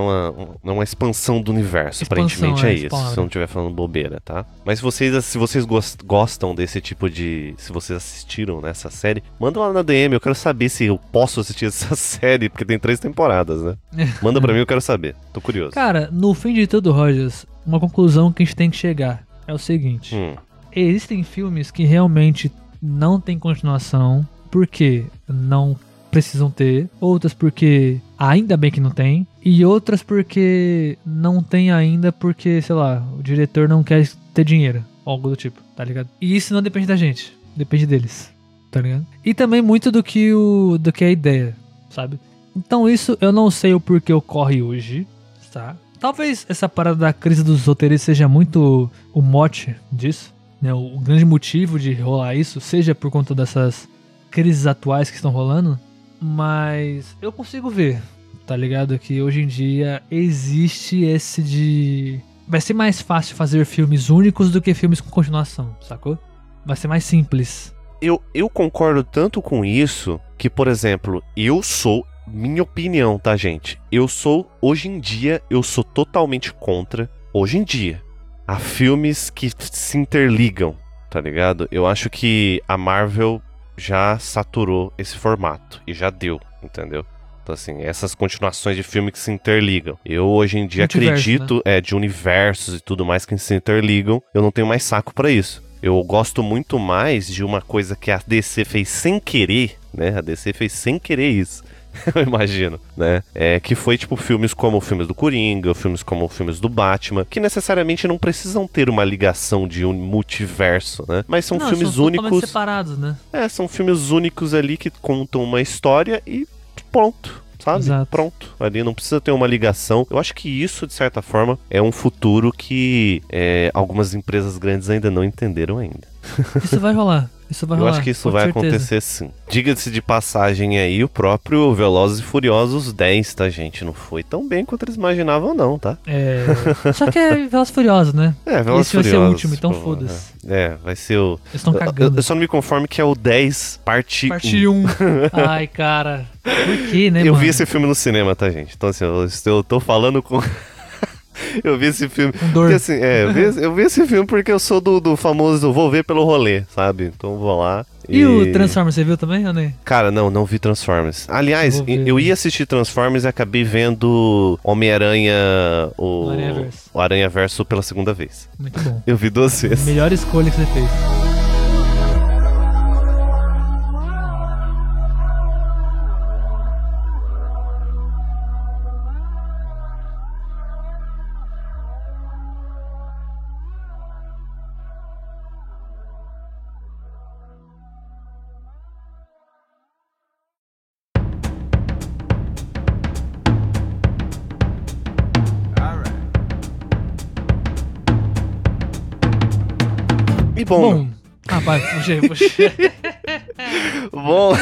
uma, uma expansão do universo, Expansão, aparentemente é, é, isso. expansão. Se eu não estiver falando bobeira, tá? Mas se vocês, se vocês gos- gostam desse tipo de. Se vocês assistiram nessa série, manda lá na DM. Eu quero saber se eu posso assistir essa série, porque tem três temporadas, né? Manda pra mim, eu quero saber. Tô curioso. Cara, no fim de tudo, Rogers, uma conclusão que a gente tem que chegar é o seguinte: Hum, existem filmes que realmente não tem continuação, porque não precisam ter, outras porque ainda bem que não tem, e outras porque não tem ainda porque, sei lá, o diretor não quer ter dinheiro, algo do tipo, tá ligado? E isso não depende da gente, depende deles, tá ligado? E também muito do que o do que é a ideia, sabe? Então isso eu não sei o porquê ocorre hoje, tá? Talvez essa parada da crise dos roteiristas seja muito o mote disso, né? O, o grande motivo de rolar isso seja por conta dessas crises atuais que estão rolando, mas eu consigo ver, tá ligado? Que hoje em dia existe esse de. Vai ser mais fácil fazer filmes únicos do que filmes com continuação, sacou? Vai ser mais simples. eu, eu concordo tanto com isso que, por exemplo, eu sou. Minha opinião, tá, gente? Eu sou, hoje em dia, eu sou totalmente contra, hoje em dia, a filmes que se interligam, tá ligado? Eu acho que a Marvel já saturou esse formato e já deu, entendeu? Então, assim, essas continuações de filme que se interligam. Eu, hoje em dia, Multiverso, acredito, é, de universos e tudo mais que se interligam. Eu não tenho mais saco pra isso. Eu gosto muito mais de uma coisa que a DC fez sem querer, né? A DC fez sem querer isso. Eu imagino, né? É que foi tipo filmes como filmes do Coringa, filmes como filmes do Batman, que necessariamente não precisam ter uma ligação de um multiverso, né? Mas são Não, filmes são únicos. separados, né? É, são filmes únicos ali que contam uma história e pronto. Sabe? Exato. Pronto. Ali não precisa ter uma ligação. Eu acho que isso, de certa forma, é um futuro que é, algumas empresas grandes ainda não entenderam ainda. Isso vai rolar. Isso vai Eu rolar. acho que isso vai certeza. acontecer sim. Diga-se de passagem aí, o próprio Velozes e Furiosos 10, tá, gente? Não foi tão bem quanto eles imaginavam, não, tá? É. Só que é Velozes e Furiosos, né? É, Velozes Esse vai e ser o Furiosos. último, então pô, foda-se. É, vai ser o. Eles estão Eu, cagando. eu só não me conformo que é o 10, parte, Parte 1. Ai, cara. Por que, né, Eu mano? vi esse filme no cinema, tá, gente? Então, assim, eu, eu tô falando com. eu vi esse filme. Porque, assim, é, eu vi, esse- eu vi esse filme porque eu sou do, do famoso vou ver pelo rolê, sabe? Então eu vou lá. E o Transformers, você viu também, ou nem? Cara, não, não vi Transformers. Aliás, ver. eu ia assistir Transformers e acabei vendo Homem-Aranha, o, o Aranha Verso pela segunda vez. Muito bom. Eu vi duas vezes. Melhor escolha que você fez. Bom, Ah, vai, puxei, puxei. bom,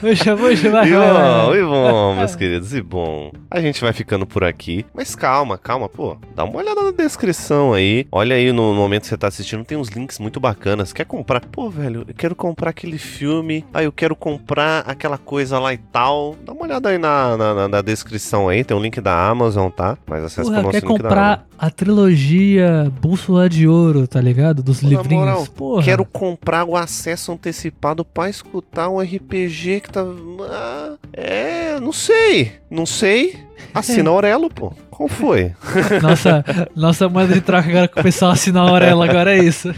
Puxa, puxa, vai, e vai, vai. bom, e bom, meus queridos, e bom. A gente vai ficando por aqui, mas calma, calma, pô. Dá uma olhada na descrição aí. Olha aí no momento que você tá assistindo, tem uns links muito bacanas. Quer comprar? Pô, velho, eu quero comprar aquele filme. Aí eu quero comprar aquela coisa lá e tal. Dá uma olhada aí na, na, na- descrição aí, tem um link da Amazon, tá? Mas acessa Porra, pro nosso quer link da Amazon. comprar a trilogia Bússola de Ouro, tá ligado? Dos Pô, livrinhos. moral, Porra. Quero comprar o acesso antecipado pra escutar um RPG que tá. Ah, é, não sei. Não sei. Assina a Aurelo, pô. Qual foi? Nossa, nossa moeda de troca agora com o pessoal assinar a Aurela, agora é isso.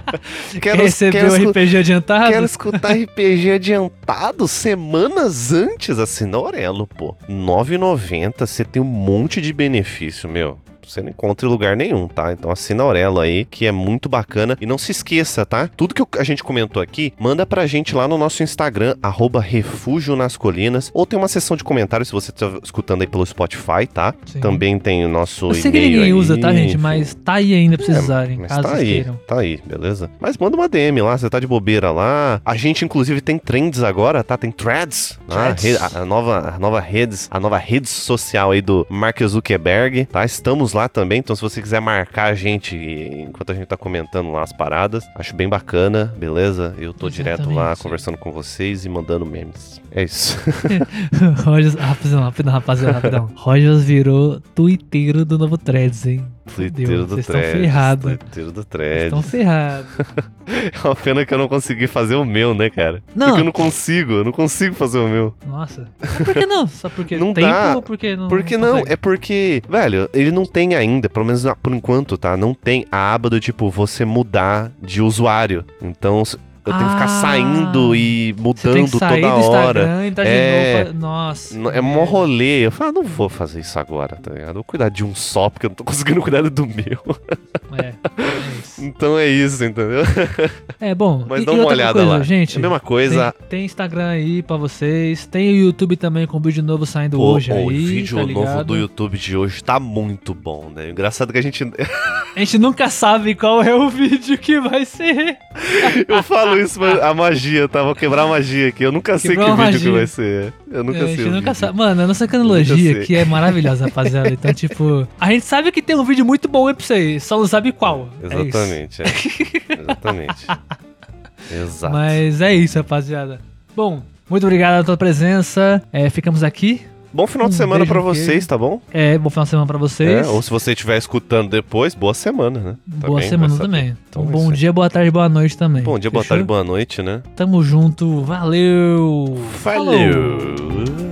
Quer receber quero o RPG adiantado? Quero escutar RPG adiantado semanas antes. Assina Aurelo, pô. R$ 9,90. Você tem um monte de benefício, meu. Você não encontra em lugar nenhum, tá? Então assina a Aurelo aí, que é muito bacana. E não se esqueça, tá? Tudo que a gente comentou aqui, manda pra gente lá no nosso Instagram, arroba Refúgio nas Colinas. Ou tem uma seção de comentários se você tá escutando aí pelo Spotify, tá? Sim. Também tem o nosso Eu sei que ninguém usa, tá, gente? Mas tá aí ainda pra vocês usarem, Mas caso tá aí, queiram. tá aí, beleza? Mas manda uma DM lá, você tá de bobeira lá. A gente, inclusive, tem trends agora, tá? Tem threads. né? A, a nova, a nova redes, a nova rede social aí do Mark Zuckerberg, tá? Estamos lá também, então se você quiser marcar a gente enquanto a gente tá comentando lá as paradas, acho bem bacana, beleza? Eu tô direto lá Exatamente. conversando com vocês e mandando memes. É isso. Rogers, rapidão, rapidão, rapaziada, rapidão. Rogers virou tuiteiro do novo Threads, hein? Twitteiro do threads. ferrados. Twitteiro do threads. estão ferrados. É uma pena que eu não consegui fazer o meu, né, cara? Não. Porque eu não consigo, eu não consigo fazer o meu. Nossa. Mas Por que não? Só porque Não tempo dá. ou porque não Porque não, consegue? é porque, velho, ele não tem ainda, pelo menos por enquanto, tá? Não tem a aba do tipo você mudar de usuário. Então eu tenho que ficar Ah, saindo e mudando toda hora. Tá É. novo. Nossa. É mó rolê. Eu falo, ah, não vou fazer isso agora, tá ligado? Eu vou cuidar de um só, porque eu não tô conseguindo cuidar do meu. É, é isso. Então é isso, entendeu? É bom. Mas e- dá uma outra olhada coisa, lá. Gente, É a mesma coisa. Tem, tem Instagram aí pra vocês. Tem o YouTube também com vídeo novo saindo Pô, hoje aí. o vídeo tá novo do YouTube de hoje tá muito bom, né? Engraçado que a gente. A gente nunca sabe qual é o vídeo que vai ser. Eu falo isso, a magia, tá? Vou quebrar a magia aqui. Eu nunca sei que vídeo a que vai ser. Eu nunca É, a sei. gente o nunca sabe. Mano, a nossa sei. aqui é maravilhosa, rapaziada. Então, tipo, a gente sabe que tem um vídeo muito bom aí pra vocês, só não sabe qual. É. Exatamente, é. Exatamente. Exato. Mas é isso, rapaziada. Bom, muito obrigado pela tua presença. É, ficamos aqui. Bom final de um semana beijo pra no vocês, tá bom? É, bom final de semana pra vocês. É, ou se você estiver escutando depois, boa semana, né? boa Também, semana também. Então vai bom ser. dia, boa tarde, boa noite também. Bom dia, boa Fechou? tarde, boa noite, né? Tamo junto. Valeu. Falou. Falou.